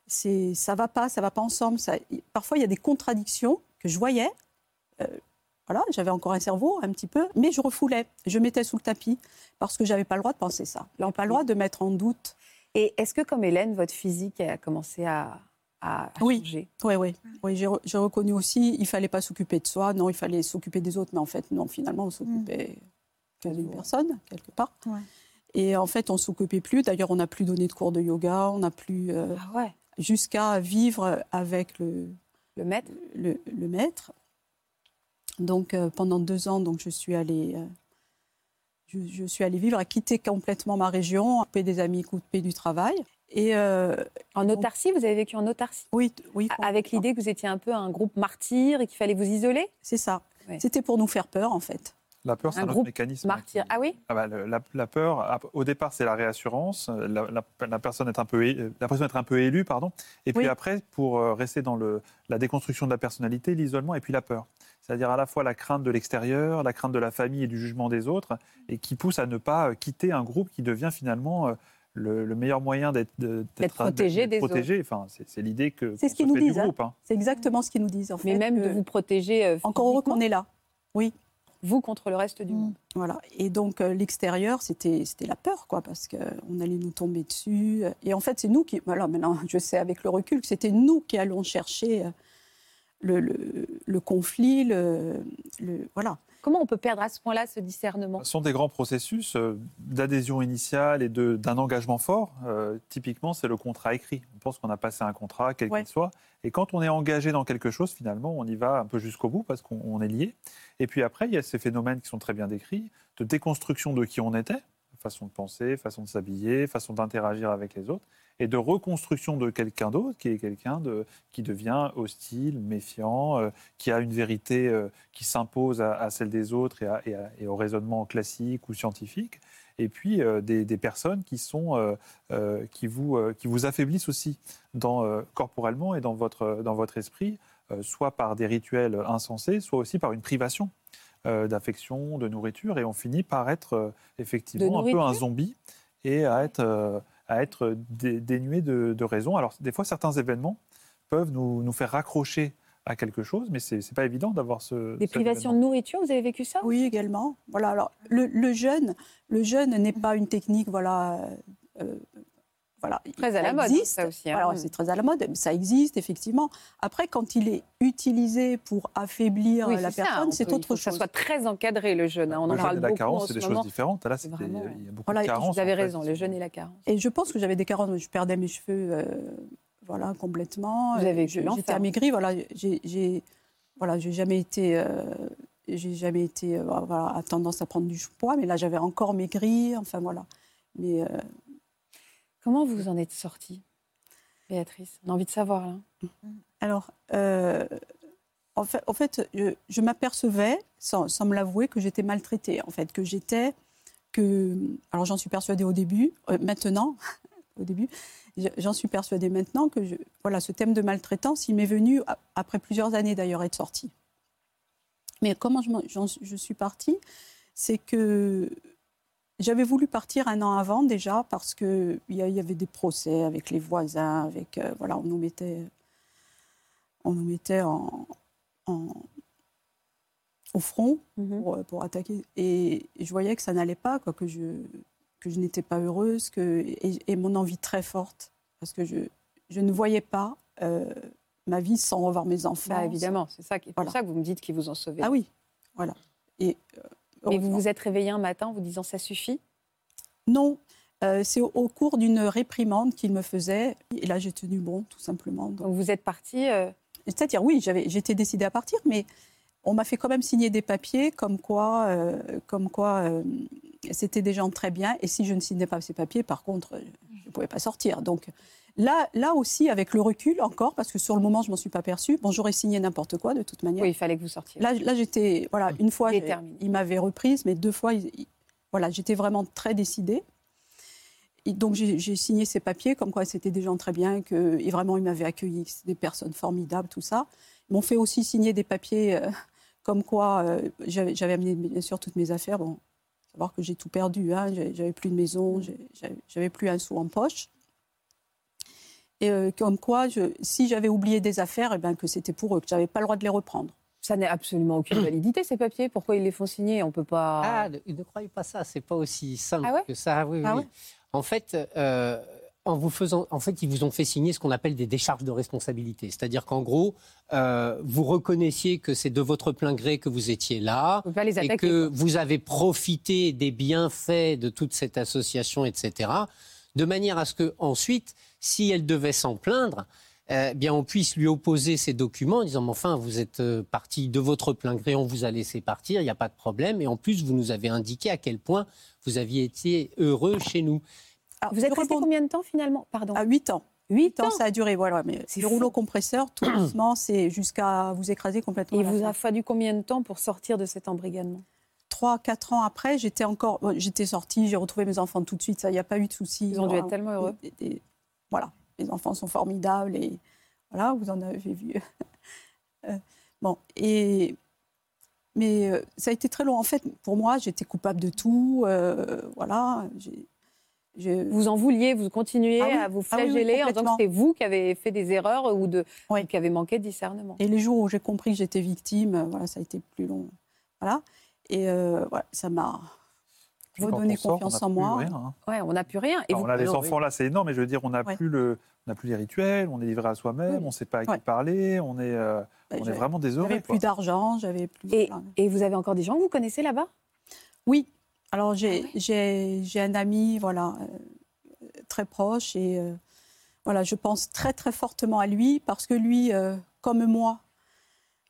c'est, ça va pas, ça va pas ensemble. Ça, parfois, il y a des contradictions que je voyais. Euh, voilà, j'avais encore un cerveau un petit peu, mais je refoulais. Je mettais sous le tapis parce que j'avais pas le droit de penser ça. J'avais pas le droit de mettre en doute.
Et est-ce que, comme Hélène, votre physique a commencé à, à, à
Oui.
changer?
Oui, oui. oui j'ai, re- j'ai reconnu aussi, il fallait pas s'occuper de soi, non, il fallait s'occuper des autres, mais en fait, non, finalement, on s'occupait que d'une personne, quelque part.
Ouais.
Et en fait, on s'occupait plus. D'ailleurs, on n'a plus donné de cours de yoga, on n'a plus. euh,
Ah ouais,
jusqu'à vivre avec le,
le maître?
le, le maître. Donc, euh, pendant deux ans, donc, je suis allée. euh, je, je suis allée vivre, à quitter complètement ma région, à couper des amis, couper du travail. Et euh,
En autarcie, vous avez vécu en autarcie?
Oui, oui,
A- Avec l'idée que vous étiez un peu un groupe martyr et qu'il fallait vous isoler?
C'est ça.
Ouais.
C'était pour nous faire peur, en fait.
La peur, c'est
Un
un, autre
groupe
mécanisme.
Martyr.
qui-
Ah oui?
Ah bah, le- la, la peur, au départ, c'est la réassurance. La, la- la personne est un peu, é- l'impression d'être un peu élue, pardon. Et puis
Oui.
après, pour rester dans le, la déconstruction de la personnalité, l'isolement et puis la peur. C'est-à-dire à la fois la crainte de l'extérieur, la crainte de la famille et du jugement des autres, et qui pousse à ne pas euh, quitter un groupe qui devient finalement euh, le, le meilleur moyen d'être
protégé des
protégé. Enfin, c'est, l'idée que
C'est ce qu'ils nous disent, hein.
groupe. hein.
C'est exactement ce qu'ils nous disent, en fait.
Mais même de
que-
vous protéger euh,
Encore heureux qu'on est là. Oui.
vous contre le reste du
Mm.
monde.
Voilà. Et donc, euh, l'extérieur, c'était c'était la peur, quoi, parce qu'on allait nous tomber dessus. Et en fait, c'est nous qui. Voilà, maintenant, je sais avec le recul que c'était nous qui allons chercher euh, le, le, le conflit, le, le- Voilà.
Comment on peut perdre à ce point-là ce discernement?
Ce sont des grands processus euh, d'adhésion initiale et de- d'un engagement fort. Euh, typiquement, c'est le contrat écrit. On pense qu'on a passé un contrat, quel
Ouais.
qu'il soit. Et quand on est engagé dans quelque chose, finalement, on y va un peu jusqu'au bout parce qu'on on est lié. Et puis après, il y a ces phénomènes qui sont très bien décrits de déconstruction de qui on était, façon de penser, façon de s'habiller, façon d'interagir avec les autres, et de reconstruction de quelqu'un d'autre qui est quelqu'un de, qui devient hostile, méfiant, euh, qui a une vérité euh, qui s'impose à, celle des autres et, au raisonnement classique ou scientifique. Et puis euh, des, des personnes qui, sont, qui, vous, qui vous affaiblissent aussi dans, corporellement et dans votre, dans votre esprit, soit par des rituels insensés, soit aussi par une privation d'affection, de nourriture, et on finit par être euh, effectivement un peu un zombie et à être, euh, à être dé- dénué de, de raison. Alors des fois, certains événements peuvent nous, nous faire raccrocher à quelque chose, mais c'est n'est pas évident d'avoir ce...
Des privations de nourriture, vous avez vécu ça?
Oui, également. Voilà. Alors, le, le jeûne, le jeûne n'est pas une technique, voilà. euh, voilà.
Très à la mode,
existe.
ça aussi, hein.
Voilà, c'est très à la mode. Ça existe effectivement. Après, quand il est utilisé pour affaiblir
Oui,
la personne,
on
c'est
peut- il
autre
faut que
chose.
ça soit très encadré, le jeûne. hein. On en
Le jeûne
parle
et la
beaucoup
carence,
en
c'est
ce
des
moment.
choses différentes. Là,
vraiment-
il y a beaucoup
Voilà,
de carences.
Vous avez
en fait,
raison, le jeûne et la carence.
Et je pense que j'avais des carences. Je perdais mes cheveux, euh, voilà, complètement.
Vous avez.
J'étais amaigrie. Voilà, j'ai, voilà, j'ai jamais été, euh, j'ai jamais été, euh, voilà, à tendance à prendre du poids, mais là, j'avais encore maigri. Enfin voilà. Mais euh,
Comment vous en êtes sortie, Béatrice? On a envie de savoir, là.
alors, euh, En fait, en fait je, m'apercevais, sans, me l'avouer, que j'étais maltraitée. En fait, que j'étais. Que, alors j'en suis persuadée au début, euh, maintenant, au début, j'en suis persuadée maintenant que je, voilà, ce thème de maltraitance, il m'est venu après plusieurs années d'ailleurs être sorti. Mais comment je, je suis partie, c'est que j'avais voulu partir un an avant déjà parce qu'il y, avait des procès avec les voisins, avec euh, voilà, on nous mettait, on nous mettait en, en- au front
Mhm.
pour, pour attaquer. Et, je voyais que ça n'allait pas, quoi, que je, que je n'étais pas heureuse, que, et, et mon envie très forte, parce que je, je ne voyais pas euh, ma vie sans revoir mes enfants.
Bah, évidemment, c'est ça, qui- pour
Voilà.
ça que vous me dites qu'ils vous ont sauvé.
Ah oui, voilà. Et, euh,
Mais vous
heureusement.
vous êtes réveillé un matin en vous disant ça suffit?
Non, euh, c'est au, au cours d'une réprimande qu'il me faisait. Et là, j'ai tenu bon, tout simplement. Donc,
Donc vous êtes parti. euh,
C'est-à-dire, oui, j'étais décidée à partir, mais on m'a fait quand même signer des papiers comme quoi, euh, comme quoi euh, c'était des gens très bien. Et si je ne signais pas ces papiers, par contre, je ne pouvais pas sortir. Donc là, là aussi, avec le recul encore, parce que sur le moment, je ne m'en suis pas perçue, bon, j'aurais signé n'importe quoi de toute manière.
Oui, il fallait que vous sortiez.
Là, là j'étais, voilà, une fois,
Déterminée.
il m'avait reprise, mais deux fois, il- il- voilà, j'étais vraiment très décidée. Et donc j'ai signé ces papiers, comme quoi c'était des gens très bien, que, et vraiment ils m'avaient accueilli, des personnes formidables, tout ça. Ils m'ont fait aussi signer des papiers euh, comme quoi euh, j'avais amené bien sûr toutes mes affaires. Bon, savoir que j'ai tout perdu, hein, j'avais plus de maison, j'avais j'avais plus un sou en poche. Et euh, comme quoi, je- si j'avais oublié des affaires, eh ben, que c'était pour eux, que j'avais pas le droit de les reprendre.
Ça n'a absolument aucune validité, ces papiers. Pourquoi ils les font signer? On peut pas.
Ah, ne, ne croyez pas ça, c'est pas aussi simple
Ah ouais?
que ça. Oui,
Ah
oui.
ouais?
En fait, euh, en vous faisant, en fait, ils vous ont fait signer ce qu'on appelle des décharges de responsabilité. C'est-à-dire qu'en gros, euh, vous reconnaissiez que c'est de votre plein gré que vous étiez là. Et que
quoi.
vous avez profité des bienfaits de toute cette association, etc., de manière à ce que ensuite, si elle devait s'en plaindre, eh bien, on puisse lui opposer ces documents en disant, mais enfin, vous êtes euh, parti de votre plein gré, on vous a laissé partir, il n'y a pas de problème, et en plus, vous nous avez indiqué à quel point vous aviez été heureux chez nous.
Alors,
Vous êtes resté
rebondis-
combien de temps finalement? Pardon.
À 8 ans.
8 ans.
Ça a duré, voilà. Mais
C'est
le
fou.
rouleau compresseur, tout doucement, c'est jusqu'à vous écraser complètement.
Et
la
vous a fallu combien de temps pour sortir de cet embrigadement?
Trois, quatre ans après, j'étais encore, bon, j'étais sortie, j'ai retrouvé mes enfants tout de suite. Ça, il n'y a pas eu de souci.
Ils ont dû être tellement heureux.
Et- et- voilà, les enfants sont formidables et voilà, vous en avez vu. Euh, bon, et mais euh, ça a été très long. En fait, pour moi, j'étais coupable de tout. euh, voilà, j'ai- je-
Vous en vouliez, vous continuez
Ah oui.
à vous
Ah oui, oui,
flageller en disant que c'est vous qui avez fait des erreurs ou, de, ou qui avez manqué de discernement.
Et les jours où j'ai compris que j'étais victime, voilà, ça a été plus long. Voilà. Et euh, voilà, ça m'a
On
confiance en moi.
rien, hein.
Ouais, on n'a plus rien. Et
Alors,
vous-
on a les
non,
enfants là, c'est énorme, mais je veux dire, on n'a
Ouais.
plus le, on n'a plus les rituels, on est livré à soi-même,
Oui.
on ne sait pas à qui
Ouais.
parler, on est, euh,
Bah,
on est vraiment heureux.
J'avais plus d'argent, j'avais plus.
Et, et vous avez encore des gens que vous connaissez là-bas?
Oui. Alors j'ai
Ah ouais
j'ai j'ai un ami voilà euh, très proche et euh, voilà je pense très très fortement à lui parce que lui euh, comme moi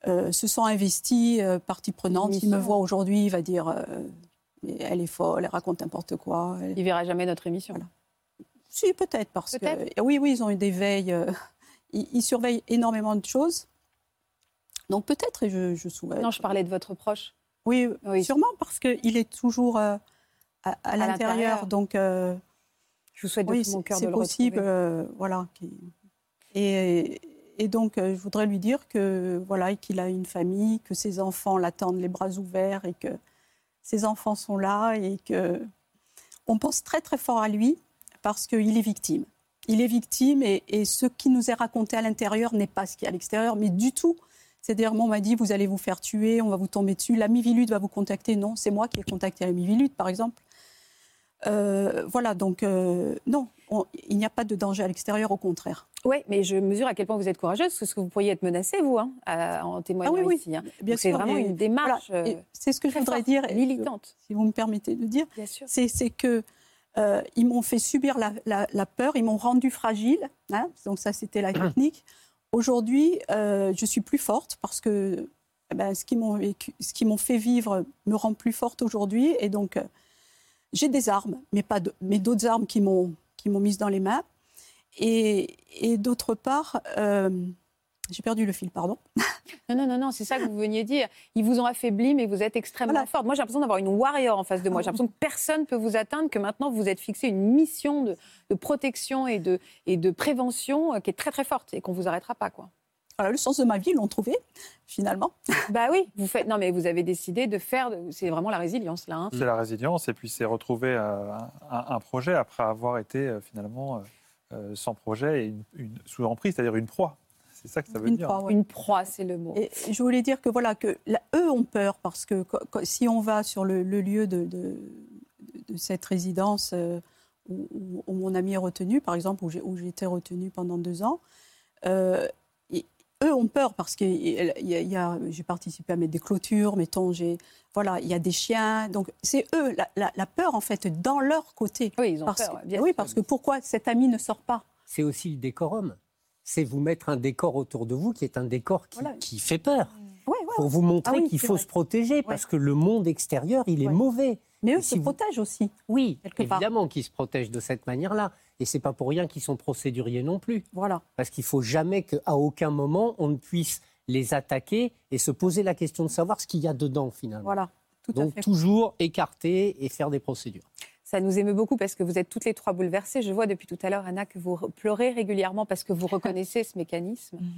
euh, se sent investi euh, partie prenante. Il me voit aujourd'hui, il va dire euh, mais elle est folle, elle raconte n'importe quoi. Elle-
Il verra jamais notre émission.
Voilà. Si peut-être parce que oui oui ils ont eu des veilles, euh, ils, ils surveillent énormément de choses. Donc peut-être et je, je souhaite.
Non, je parlais de votre proche.
Oui,
Oui.
sûrement parce qu'il est toujours euh, à, à
l'intérieur.
l'intérieur. Donc, euh,
Je vous souhaite de
oui,
tout mon cœur de
c'est
le
possible.
retrouver.
voilà. Et, et donc, je voudrais lui dire que voilà, qu'il a une famille, que ses enfants l'attendent les bras ouverts et que ses enfants sont là et que on pense très très fort à lui parce qu'il est victime. Il est victime et, ce qui nous est raconté à l'intérieur n'est pas ce qui est à l'extérieur, mais du tout. C'est-à-dire, on m'a dit, vous allez vous faire tuer, on va vous tomber dessus, l'ami Vilude va vous contacter. Non, c'est moi qui ai contacté l'ami Vilude, par exemple. Euh, voilà, donc euh, non, on- il n'y a pas de danger à l'extérieur, au contraire.
Oui, mais je mesure à quel point vous êtes courageuse, parce que vous pourriez être menacée, vous, hein, à- en témoignant
Ah oui, oui,
ici. hein.
Bien
C'est vraiment
mais
une démarche
voilà,
euh,
c'est ce que je voudrais
forte,
dire,
militante.
si vous me permettez de dire.
Bien sûr.
c'est que euh, ils m'ont fait subir la, la- la peur, ils m'ont rendu fragile. hein, donc ça, c'était la technique. Aujourd'hui, euh, je suis plus forte parce que eh ben, ce qu'ils m'ont fait vivre me rend plus forte aujourd'hui. Et donc, euh, j'ai des armes, mais pas de- mais d'autres armes qui m'ont qui m'ont mise dans les mains. Et, et d'autre part, euh, J'ai perdu le fil, pardon.
Non, non, non, non, c'est ça que vous veniez dire. Ils vous ont affaibli, mais vous êtes extrêmement
Voilà.
forte. Moi, j'ai l'impression d'avoir une warrior en face de moi. J'ai l'impression que personne ne peut vous atteindre, que maintenant, vous êtes fixé une mission de, de protection et de, et de prévention euh, qui est très, très forte et qu'on ne vous arrêtera pas, quoi.
Voilà, le sens de ma vie, ils l'ont trouvé, finalement.
Bah oui, vous faites. Non, mais vous avez décidé de faire. C'est vraiment la résilience, là. hein.
C'est la résilience et puis c'est retrouver euh, un, un projet après avoir été euh, finalement euh, sans projet et une, une- sous emprise, c'est-à-dire une proie. C'est ça que ça veut
Une
dire.
proie, ouais.
Une proie, c'est le mot.
Et je voulais dire que voilà que là, eux ont peur parce que si on va sur le, le lieu de, de- de cette résidence euh, où, mon ami est retenu, par exemple où été retenue pendant deux ans, euh, eux ont peur parce que y a- a- j'ai participé à mettre des clôtures, mettons, j'ai voilà, il y a des chiens, donc c'est eux la, la- la peur en fait dans leur côté.
Oui, ils ont
Parce,
peur. bien
oui,
sûr.
parce que pourquoi cet ami ne sort pas?
C'est aussi le décorum. C'est vous mettre un décor autour de vous qui est un décor qui,
Voilà.
qui fait peur.
Ouais, ouais.
Pour vous montrer
Ah oui,
qu'il faut
vrai.
se protéger parce que le monde extérieur, il est
Ouais.
mauvais.
Mais eux se
vous-
protègent aussi.
Oui, évidemment qu'ils se protègent de cette manière-là. Et c'est pas pour rien qu'ils sont procéduriers non plus.
Voilà.
Parce qu'il faut jamais qu'à aucun moment on ne puisse les attaquer et se poser la question de savoir ce qu'il y a dedans finalement.
Voilà. Tout à
Donc
fait.
toujours écarter et faire des procédures.
Ça nous émeut beaucoup parce que vous êtes toutes les trois bouleversées. Je vois depuis tout à l'heure, Anna, que vous re- pleurez régulièrement parce que vous reconnaissez ce mécanisme.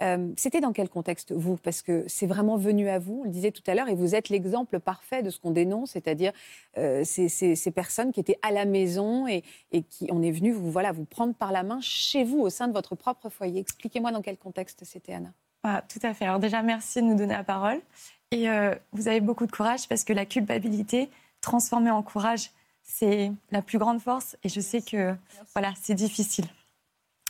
Euh, C'était dans quel contexte, vous? Parce que c'est vraiment venu à vous, on le disait tout à l'heure, et vous êtes l'exemple parfait de ce qu'on dénonce, c'est-à-dire euh, ces, ces- ces personnes qui étaient à la maison et, et qui, on est venu vous, voilà, vous prendre par la main chez vous, au sein de votre propre foyer. Expliquez-moi dans quel contexte c'était, Anna.
Ah, tout à fait. Alors déjà, merci de nous donner la parole. Et euh, vous avez beaucoup de courage parce que la culpabilité transformée en courage, c'est la plus grande force. Et je sais que voilà, c'est difficile.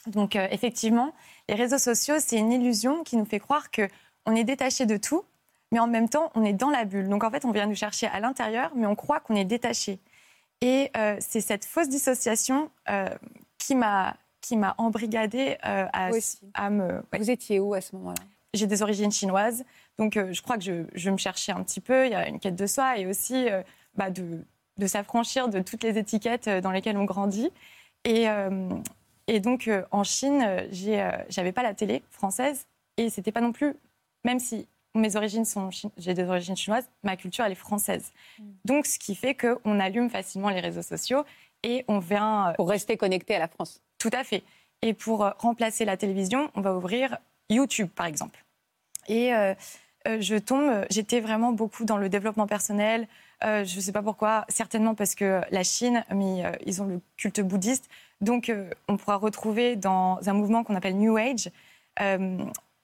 Donc euh, effectivement, les réseaux sociaux, c'est une illusion qui nous fait croire que on est détaché de tout, mais en même temps, on est dans la bulle. Donc en fait, on vient nous chercher à l'intérieur, mais on croit qu'on est détaché. Et euh, c'est cette fausse dissociation euh, qui m'a qui m'a embrigadée euh, à, me ouais.
Vous étiez où à ce moment-là?
J'ai des origines chinoises, donc je crois que je, je me cherchais un petit peu. Il y a une quête de soi et aussi bah, de, de s'affranchir de toutes les étiquettes dans lesquelles on grandit. Et, et donc euh, en Chine, euh, euh, j'avais pas la télé française et c'était pas non plus, même si mes origines sont, j'ai des origines chinoises, ma culture elle est française. Donc ce qui fait qu'on allume facilement les réseaux sociaux et on vient euh,
Pour rester connecté à la France.
tout à fait. Et pour euh, remplacer la télévision, on va ouvrir YouTube, par exemple. Et euh, euh, je tombe, euh, j'étais vraiment beaucoup dans le développement personnel. Euh, je ne sais pas pourquoi, certainement parce que la Chine, mais euh, ils ont le culte bouddhiste. Donc, euh, on pourra retrouver dans un mouvement qu'on appelle New Age euh,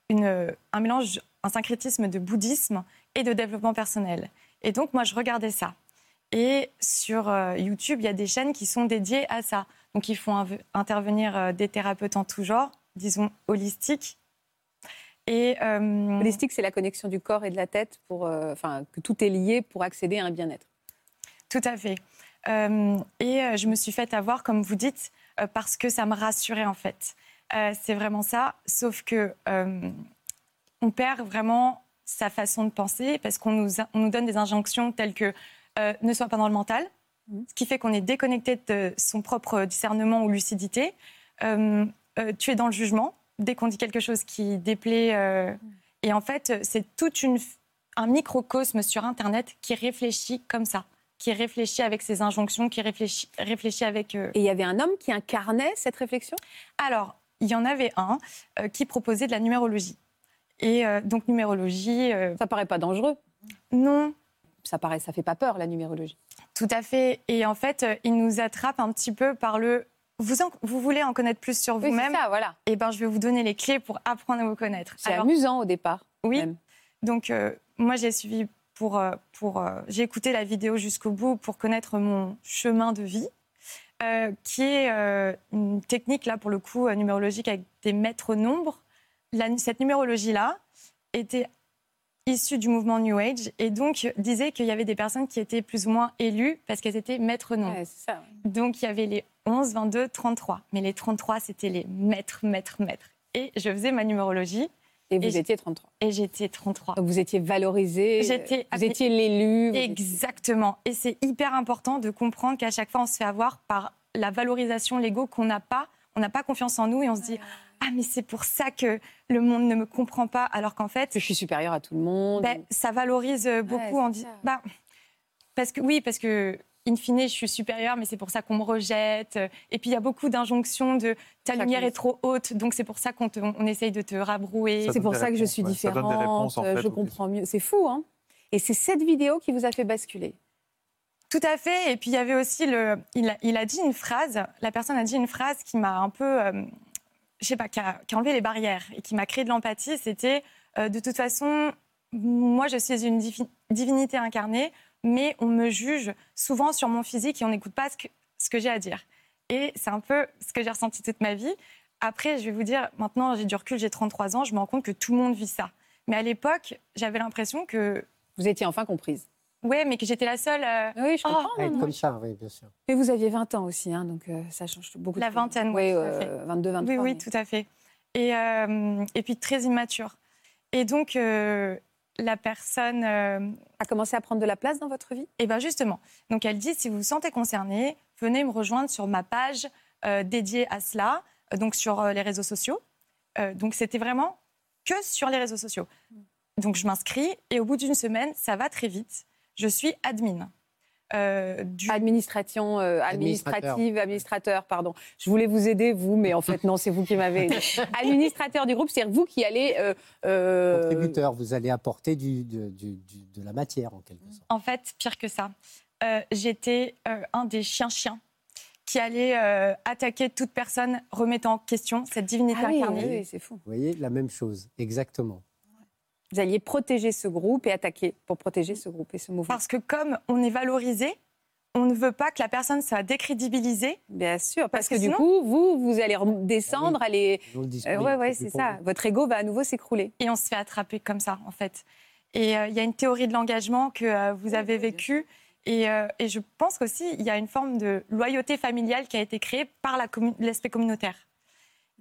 une, un mélange, un syncrétisme de bouddhisme et de développement personnel. Et donc, moi, je regardais ça. Et sur euh, YouTube, il y a des chaînes qui sont dédiées à ça. Donc, ils font intervenir des thérapeutes en tout genre, disons holistiques. Et
Holistique, c'est la connexion du corps et de la tête, pour, enfin, que tout est lié pour accéder à un bien-être.
Tout à fait. Euh, et je me suis faite avoir, comme vous dites, parce que ça me rassurait en fait. Euh, c'est vraiment ça, sauf que euh, on perd vraiment sa façon de penser parce qu'on nous, on nous donne des injonctions telles que euh, ne sois pas dans le mental,
Mhm.
ce qui fait qu'on est déconnecté de son propre discernement ou lucidité. Euh, euh, tu es dans le jugement dès qu'on dit quelque chose qui déplaît. euh, Et en fait, c'est toute une un microcosme sur Internet qui réfléchit comme ça, qui réfléchit avec ses injonctions, qui réfléchit, réfléchit avec... euh,
Et il y avait un homme qui incarnait cette réflexion?
Alors, il y en avait un euh, qui proposait de la numérologie. Et euh, donc, numérologie, euh,
Ça paraît pas dangereux.
non,
Ça paraît, ça fait pas peur la numérologie.
tout à fait. Et en fait, il nous attrape un petit peu par le... Vous, en- vous voulez en connaître plus sur
Oui,
vous-même
ça, voilà.
Eh ben, je vais vous donner les clés pour apprendre à vous connaître.
C'est
Alors,
amusant au départ.
Oui.
même.
Donc, moi, j'ai suivi pour. euh, pour euh, j'ai écouté la vidéo jusqu'au bout pour connaître mon chemin de vie, euh, qui est euh, une technique, là, pour le coup, numérologique avec des maîtres nombres. La- cette numérologie-là était issue du mouvement New Age et donc disait qu'il y avait des personnes qui étaient plus ou moins élues parce qu'elles étaient maîtres nombres.
Ouais.
Donc, il y avait les 11, 22, 33. Mais les 33, c'était les maîtres, maîtres, maîtres. Et je faisais ma numérologie
Et vous
Et
étiez 33.
et j'étais 33.
Donc vous étiez valorisé.
J'étais-
Vous étiez l'élu.
Exactement. Et c'est hyper important de comprendre qu'à chaque fois, on se fait avoir par la valorisation, l'ego qu'on n'a pas. on n'a pas confiance en nous et on se dit ah mais c'est pour ça que le monde ne me comprend pas alors qu'en fait
Je suis supérieure à tout le monde.
ben, ça valorise euh, beaucoup
Ouais, ça.
bah, parce que oui parce que in fine je suis supérieure mais c'est pour ça qu'on me rejette et puis il y a beaucoup d'injonctions de ta lumière est trop haute donc c'est pour ça qu'on te- on essaye de te rabrouer
C'est pour ça que je suis
ouais. Ça donne des
différente,
réponses, en
euh,
fait,
je comprends mieux. C'est fou, hein Et c'est cette vidéo qui vous a fait basculer.
Tout à fait. Et puis il y avait aussi le. Il a, il a dit une phrase. La personne a dit une phrase qui m'a un peu, euh, je sais pas, qui a, qui a enlevé les barrières et qui m'a créé de l'empathie. C'était euh, de toute façon, moi je suis une divi- divinité incarnée, mais on me juge souvent sur mon physique et on n'écoute pas ce que, ce que j'ai à dire. Et c'est un peu ce que j'ai ressenti toute ma vie. Après, je vais vous dire, maintenant j'ai du recul, j'ai 33 ans, je me rends compte que tout le monde vit ça. Mais à l'époque, j'avais l'impression que,
Vous étiez enfin comprise.
ouais, mais que j'étais la seule. euh,
Oui, je
Oh,
comprends.
À être
non,
comme
non.
ça, oui, bien sûr.
Mais vous aviez 20 ans aussi, hein, donc euh, ça change beaucoup.
La
de choses.
vingtaine,
oui.
oui,
euh, 22, 23.
Oui, oui,
mais-
tout à fait. Et, euh, et puis très immature. Et donc, euh, la personne, euh,
A commencé à prendre de la place dans votre vie?
Et ben justement, donc elle dit si vous vous sentez concerné, venez me rejoindre sur ma page euh, dédiée à cela, euh, donc sur les réseaux sociaux. Donc c'était vraiment que sur les réseaux sociaux. Donc je m'inscris et au bout d'une semaine, ça va très vite. Je suis admin. Euh, du...
Administration, euh, administrative, administrateur, pardon. Je voulais vous aider, vous, mais en fait, non, c'est vous qui m'avez aidé. Administrateur du groupe, c'est vous qui allez. euh, euh,
Contributeur, vous allez apporter du, de, du- du- de la matière en quelque sorte.
En fait, pire que ça. Euh, J'étais euh, un des chiens-chiens qui allait euh, attaquer toute personne remettant en question cette divinité
Ah oui,
incarnée.
oui, oui, c'est fou.
Vous voyez, la même chose, exactement.
Vous alliez protéger ce groupe et attaquer pour protéger ce groupe et ce mouvement.
Parce que comme on est valorisé, on ne veut pas que la personne soit décrédibilisée.
Bien sûr, parce,
Parce
que,
que
du coup, vous, vous allez descendre, aller.
Nous le
Euh, ouais, ouais, c'est ça.
vous.
Votre ego va à nouveau s'écrouler.
et on se fait attraper comme ça, en fait. Et euh, il y a une théorie de l'engagement que euh, vous avez vécue. Et, euh, et je pense qu'aussi, il y a une forme de loyauté familiale qui a été créée par la l'aspect communautaire.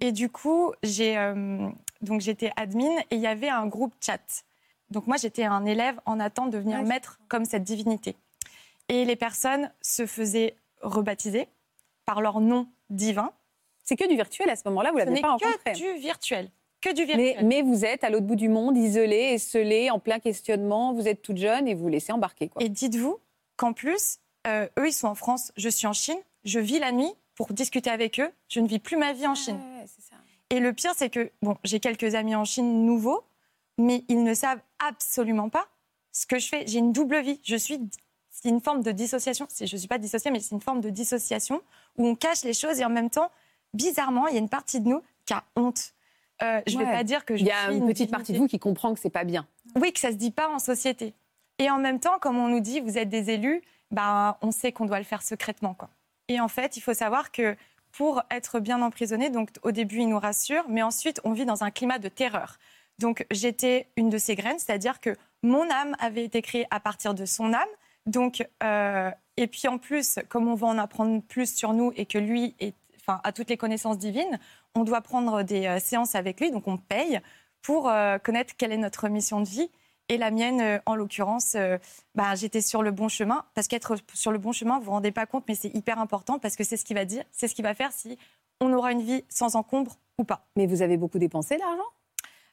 Et du coup, j'ai, euh, donc j'étais admin et il y avait un groupe chat. Donc moi, j'étais un élève en attente de devenir
Ouais,
maître comme cette divinité. Et les personnes se faisaient rebaptiser par leur nom divin.
C'est que du virtuel à ce moment-là, vous l'avez pas rencontré.
que du virtuel. Que du
Mais,
virtuel.
mais vous êtes à l'autre bout du monde, isolé, esselé, en plein questionnement. Vous êtes toute jeune et vous vous laissez embarquer. Quoi.
Et dites-vous qu'en plus, euh, eux, ils sont en France, je suis en Chine, je vis la nuit pour discuter avec eux, je ne vis plus ma vie en Chine. Et le pire, c'est que, bon, j'ai quelques amis en Chine nouveaux, mais ils ne savent absolument pas ce que je fais. J'ai une double vie. Je suis. C'est une forme de dissociation. Je ne suis pas dissociée, mais c'est une forme de dissociation où on cache les choses et en même temps, bizarrement, il y a une partie de nous qui a honte. Euh, je ne
Ouais.
vais pas dire que je
Il y a
suis
une petite partie de vous qui comprend que c'est pas bien.
Oui, que ça se dit pas en société. Et en même temps, comme on nous dit, vous êtes des élus, ben, on sait qu'on doit le faire secrètement. Quoi. Et en fait, il faut savoir que pour être bien emprisonné, donc au début, ils nous rassurent, mais ensuite, on vit dans un climat de terreur. Donc, j'étais une de ces graines, c'est-à-dire que mon âme avait été créée à partir de son âme. Donc, euh, et puis en plus, comme on va en apprendre plus sur nous et que lui est, enfin, a toutes les connaissances divines, on doit prendre des euh, séances avec lui, donc on paye pour euh, connaître quelle est notre mission de vie. Et la mienne, euh, en l'occurrence, euh, bah, j'étais sur le bon chemin. Parce qu'être sur le bon chemin, vous ne vous rendez pas compte, mais c'est hyper important parce que c'est ce qui va dire, c'est ce qui va faire si on aura une vie sans encombre ou pas.
Mais vous avez beaucoup dépensé d'argent?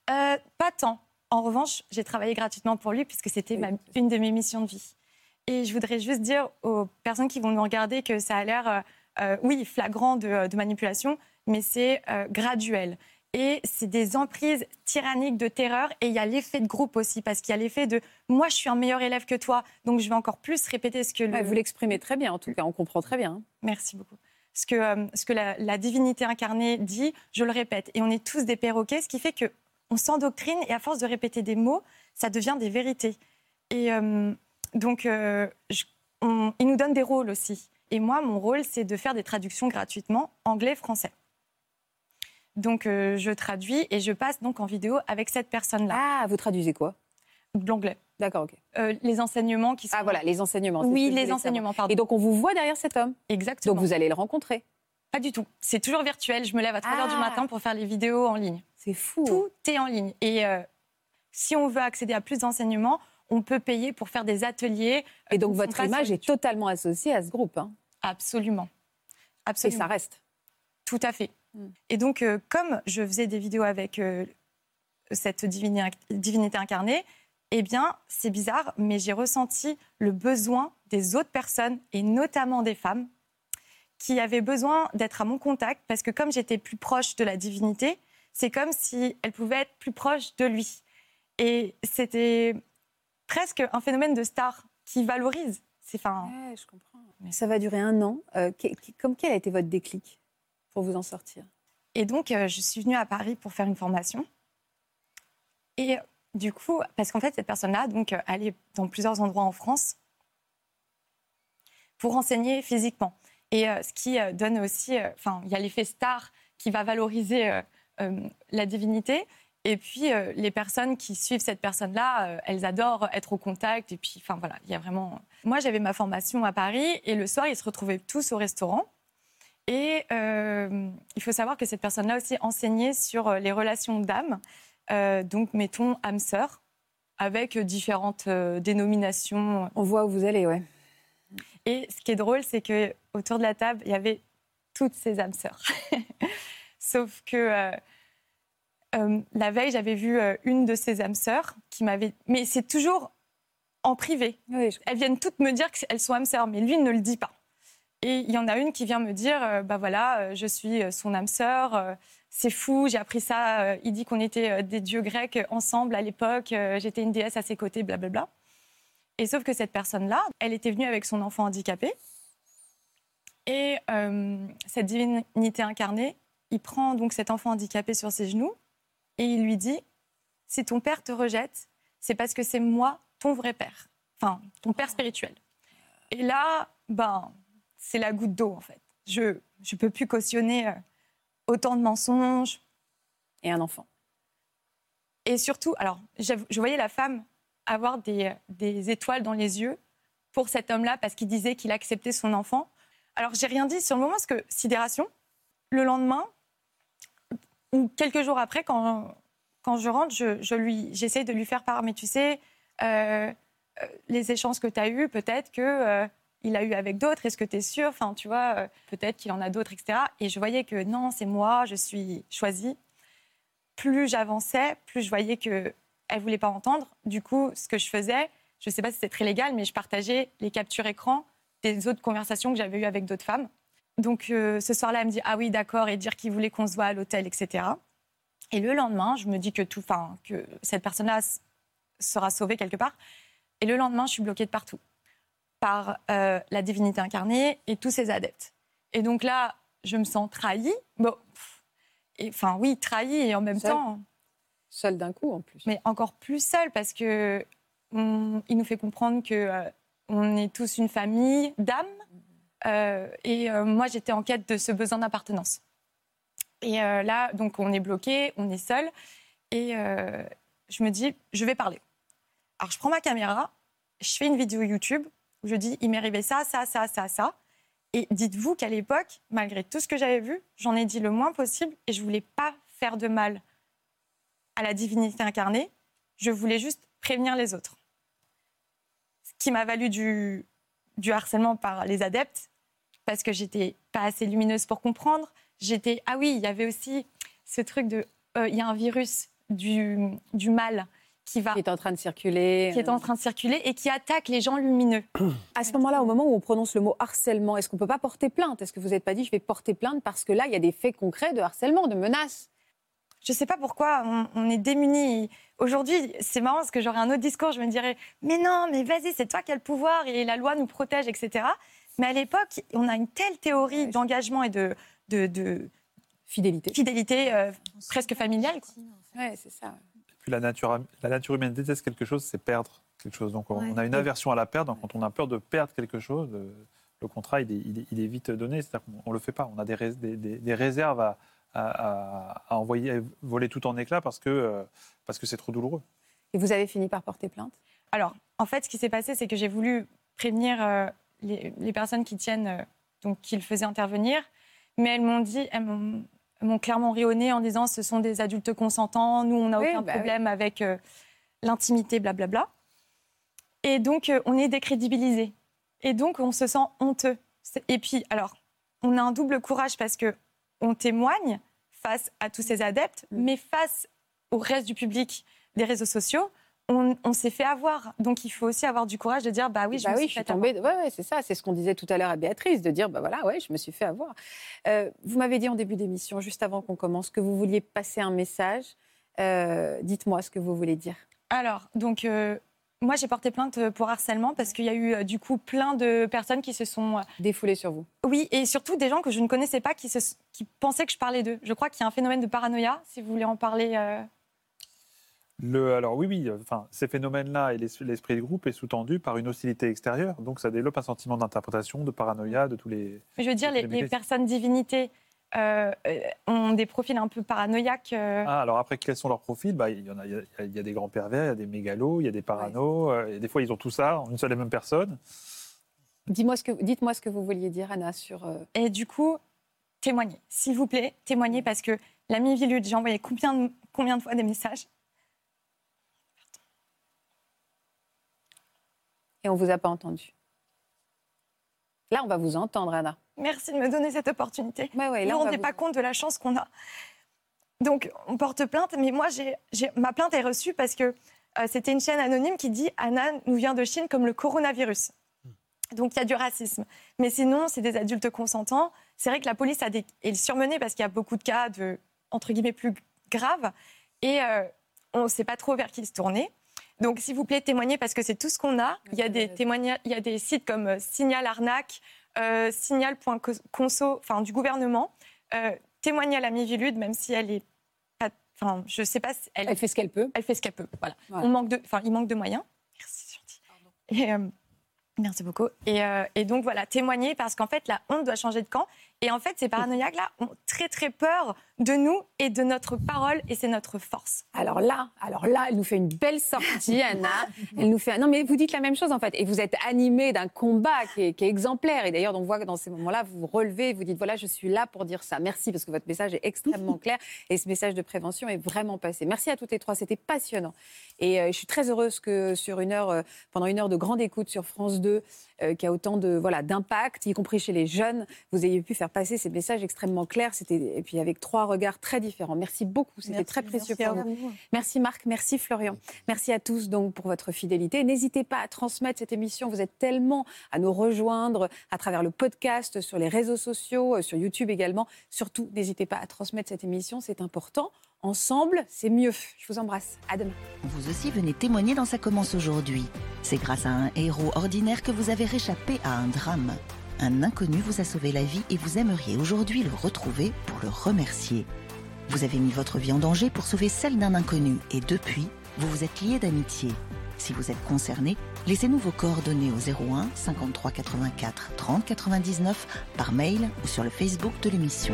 Euh, pas tant. En revanche, j'ai travaillé gratuitement pour lui puisque c'était
Oui.
une de mes missions de vie. Et je voudrais juste dire aux personnes qui vont nous regarder que ça a l'air, euh, oui, flagrant de, de manipulation, mais c'est euh, graduel. Et c'est des emprises tyranniques de terreur. Et il y a l'effet de groupe aussi, parce qu'il y a l'effet de moi, je suis un meilleur élève que toi, donc je vais encore plus répéter ce que le,
Ouais, Vous l'exprimez très bien, en tout cas, on comprend très bien.
Merci beaucoup. Ce que, euh, ce que la, la divinité incarnée dit, je le répète. Et on est tous des perroquets, ce qui fait que on s'endoctrine et à force de répéter des mots, ça devient des vérités. Et euh, donc, euh, je- on- ils nous donnent des rôles aussi. Et moi, mon rôle, c'est de faire des traductions gratuitement, anglais-français. Donc, euh, je traduis et je passe donc en vidéo avec cette personne-là,
Ah, vous traduisez quoi?
De l'anglais.
D'accord, ok.
Euh, les enseignements qui sont...
Ah, voilà, les enseignements.
Oui, les
savoir.
enseignements, pardon.
Et donc, on vous voit derrière cet homme?
Exactement.
Donc, vous allez le rencontrer?
Pas du tout. C'est toujours virtuel. Je me lève à 3 h du
Ah.
matin pour faire les vidéos en ligne.
C'est fou.
Tout est en ligne. Et euh, si on veut accéder à plus d'enseignements, on peut payer pour faire des ateliers.
Et donc, votre image
sur
est totalement associée à ce groupe. hein.
Absolument.
Et
Absolument.
ça reste.
Tout à fait. Mm. Et donc, euh, comme je faisais des vidéos avec euh, cette divinité, divinité incarnée, eh bien, c'est bizarre, mais j'ai ressenti le besoin des autres personnes, et notamment des femmes, qui avaient besoin d'être à mon contact, parce que comme j'étais plus proche de la divinité, c'est comme si elle pouvait être plus proche de lui. Et c'était presque un phénomène de star qui valorise. C'est
enfin. je comprends. Mais ça va durer un an. Euh, comme quel a été votre déclic? Pour vous en sortir
Et donc, euh, je suis venue à Paris pour faire une formation. Et du coup, parce qu'en fait, cette personne-là, donc, euh, elle est dans plusieurs endroits en France pour enseigner physiquement. Et ce qui donne aussi, enfin, il y a l'effet star qui va valoriser la divinité. Et puis, les personnes qui suivent cette personne-là, elles adorent être au contact. Et puis, enfin, voilà, il y a vraiment. Moi, j'avais ma formation à Paris et le soir, ils se retrouvaient tous au restaurant. Et euh, il faut savoir que cette personne-là aussi enseignait sur euh, les relations d'âme, euh, donc mettons âme sœur, avec différentes dénominations.
On voit où vous allez, ouais.
Et ce qui est drôle, c'est que autour de la table, il y avait toutes ces âmes sœurs. Sauf que la veille, j'avais vu une de ces âmes sœurs qui m'avait. Mais c'est toujours en privé. Elles viennent toutes me dire qu'elles sont âmes sœurs, mais lui ne le dit pas. Et il y en a une qui vient me dire, euh, bah voilà, euh, je suis euh, son âme sœur, c'est fou, j'ai appris ça. il dit qu'on était des dieux grecs ensemble à l'époque, j'étais une déesse à ses côtés, blablabla. Et sauf que cette personne-là, elle était venue avec son enfant handicapé. Et cette divinité incarnée, il prend donc cet enfant handicapé sur ses genoux et il lui dit, si ton père te rejette, c'est parce que c'est moi ton vrai père, enfin ton père spirituel. Et là, ben, c'est la goutte d'eau, en fait. Je ne peux plus cautionner euh, autant de mensonges.
Et un enfant.
Et surtout, alors, je voyais la femme avoir des, des étoiles dans les yeux pour cet homme-là parce qu'il disait qu'il acceptait son enfant. Alors, j'ai rien dit sur le moment parce que, sidération, le lendemain, ou quelques jours après, quand, quand je rentre, je, je j'essaie de lui faire part. Mais tu sais, euh, euh, les échanges que tu as eus, peut-être que il a eu avec d'autres, est-ce que tu es sûre Enfin, tu vois, euh, peut-être qu'il en a d'autres, etc. Et je voyais que non, c'est moi, je suis choisie. Plus j'avançais, plus je voyais qu'elle ne voulait pas entendre. Du coup, ce que je faisais, je ne sais pas si c'est très légal, mais je partageais les captures écran des autres conversations que j'avais eues avec d'autres femmes. Donc euh, ce soir-là, elle me dit ah oui d'accord et dire qu'il voulait qu'on se voit à l'hôtel, etc. Et le lendemain, je me dis que tout, enfin que cette personne-là sera sauvée quelque part. Et le lendemain, je suis bloquée de partout par euh, la divinité incarnée et tous ses adeptes. Et donc là, je me sens trahie. Bon, enfin oui, trahie et en même temps.
Seule d'un coup en plus.
Mais encore plus seule parce que il nous fait comprendre que euh, on est tous une famille d'âmes. Euh, et moi, j'étais en quête de ce besoin d'appartenance. Et là, donc, on est bloqué, on est seul. Et je me dis, je vais parler. Alors, je prends ma caméra, je fais une vidéo YouTube je dis, il m'est arrivé ça, ça, ça, ça, ça. Et dites-vous qu'à l'époque, malgré tout ce que j'avais vu, j'en ai dit le moins possible et je voulais pas faire de mal à la divinité incarnée. Je voulais juste prévenir les autres. Ce qui m'a valu du, harcèlement par les adeptes, parce que j'étais pas assez lumineuse pour comprendre. J'étais ah oui, il y avait aussi ce truc de euh, il y a un virus du, du mal qui va
qui est en train de circuler,
qui est en train de circuler et qui attaque les gens lumineux.
À ce moment-là, au moment où on prononce le mot harcèlement, est-ce qu'on peut pas porter plainte? Est-ce que vous n'êtes pas dit je vais porter plainte parce que là il y a des faits concrets de harcèlement, de menaces?
Je ne sais pas pourquoi on, est démunis. Aujourd'hui, c'est marrant parce que j'aurais un autre discours, je me dirais mais non, mais vas-y, c'est toi qui as le pouvoir et la loi nous protège, etc. Mais à l'époque, on a une telle théorie d'engagement et de, de,
fidélité,
fidélité euh, presque familiale.
Oui, c'est ça
la nature, la nature humaine déteste quelque chose, c'est perdre quelque chose. Donc on, a une aversion à la perte. Donc quand on a peur de perdre quelque chose, le, contrat, il est, vite donné. C'est-à-dire qu'on ne le fait pas. On a des, des, réserves à, à, envoyer voler tout en éclats parce que euh, parce que c'est trop douloureux.
Et vous avez fini par porter plainte?
Alors, en fait, ce qui s'est passé, c'est que j'ai voulu prévenir euh, les, personnes qui tiennent, euh, donc qui le faisaient intervenir, mais elles m'ont dit, elles m'ont clairement rionné en disant ce sont des adultes consentants, nous on n'a aucun bah problème avec euh, l'intimité, blablabla. Et donc euh, on est décrédibilisé. Et donc on se sent honteux. Et puis alors, on a un double courage parce que on témoigne face à tous ces adeptes,
Mm.
mais face au reste du public des réseaux sociaux, on, on s'est fait avoir. Donc il faut aussi avoir du courage de dire bah oui, je
bah
me
oui,
suis
je suis
fait avoir.
tombée. Ouais, ouais, c'est ça. C'est ce qu'on disait tout à l'heure à Béatrice, de dire bah voilà, ouais, je me suis fait avoir. Euh, vous m'avez dit en début d'émission, juste avant qu'on commence, que vous vouliez passer un message. Euh, Dites-moi ce que vous voulez dire.
Alors, donc, euh, moi, j'ai porté plainte pour harcèlement parce qu'il y a eu, du coup, plein de personnes qui se sont. euh,
Défoulé sur vous.
Oui, et surtout des gens que je ne connaissais pas qui, se, qui pensaient que je parlais d'eux. Je crois qu'il y a un phénomène de paranoïa, si vous voulez en parler.
Le, alors oui, oui, enfin, ces phénomènes-là et l'es- l'esprit de groupe est sous-tendu par une hostilité extérieure, donc ça développe un sentiment d'interprétation, de paranoïa, de tous les...
Mais je veux dire, les, personnes divinités euh, euh, ont des profils un peu paranoïaques. euh.
Ah, alors après, quels sont leurs profils? Bah, il, y en a, il, y a, il y a des grands pervers, il y a des mégalos, il y a des paranos, euh, et des fois ils ont tout ça en une seule et même personne.
Dis-moi ce que, dites-moi ce que vous vouliez dire, Anna, sur. euh,
Et du coup, témoignez. S'il vous plaît, témoignez parce que l'ami Vilude, j'ai envoyé combien de, combien de fois des messages?
Et on vous a pas entendu. Là, on va vous entendre, Anna.
Merci de me donner cette opportunité.
Ouais, ouais,
Vous
là,
ne
on
vous
va
rendez
vous-
pas compte de la chance qu'on a. Donc, on porte plainte, mais moi, ma plainte est reçue parce que euh, c'était une chaîne anonyme qui dit Anna nous vient de Chine comme le coronavirus. Donc, il y a du racisme. Mais sinon, c'est des adultes consentants. C'est vrai que la police a des, est surmenée parce qu'il y a beaucoup de cas de, entre guillemets, plus graves. Et euh, on ne sait pas trop vers qui se tourner. Donc, s'il vous plaît, témoignez parce que c'est tout ce qu'on a. Il y a des témoignages, il y a des sites comme euh, Signal Arnaque, euh, Signal.conso, enfin du gouvernement. Euh, témoignez à l'amie Vilude, même si elle est pas, enfin, je sais pas, si elle,
Elle fait ce qu'elle peut.
elle fait ce qu'elle peut. Voilà.
Voilà.
On manque de, enfin, il manque de moyens. Merci, c'est gentil. Et, euh, merci beaucoup. Et, et donc voilà, témoigner parce qu'en fait, la honte doit changer de camp. Et en fait, ces paranoïaques-là ont très très peur de nous et de notre parole, et c'est notre force.
Alors là, alors là, elle nous fait une belle sortie, Anna. Elle nous fait. Non, mais vous dites la même chose en fait, et vous êtes animée d'un combat qui est, qui est exemplaire. Et d'ailleurs, on voit que dans ces moments-là, vous vous relevez, vous dites voilà, je suis là pour dire ça. Merci parce que votre message est extrêmement clair et ce message de prévention est vraiment passé. Merci à toutes les trois, c'était passionnant. Et euh, je suis très heureuse que sur une heure, euh, pendant une heure de grande écoute sur France 2, euh, qui a autant de voilà d'impact, y compris chez les jeunes, vous ayez pu faire passer ces messages extrêmement clairs. C'était et puis avec trois regards très différents. Merci beaucoup, c'était
Merci,
très précieux
merci
pour nous.
vous.
Merci Marc, merci Florian. Merci à tous donc pour votre fidélité. N'hésitez pas à transmettre cette émission. Vous êtes tellement à nous rejoindre à travers le podcast, sur les réseaux sociaux, euh, sur YouTube également. Surtout, n'hésitez pas à transmettre cette émission, c'est important. Ensemble, c'est mieux. Je vous embrasse. À demain.
Vous aussi venez témoigner dans Ça commence aujourd'hui. C'est grâce à un héros ordinaire que vous avez réchappé à un drame. Un inconnu vous a sauvé la vie et vous aimeriez aujourd'hui le retrouver pour le remercier. Vous avez mis votre vie en danger pour sauver celle d'un inconnu et depuis, vous vous êtes lié d'amitié. Si vous êtes concerné, laissez-nous vos coordonnées au 01 53 84 30 99 par mail ou sur le Facebook de l'émission.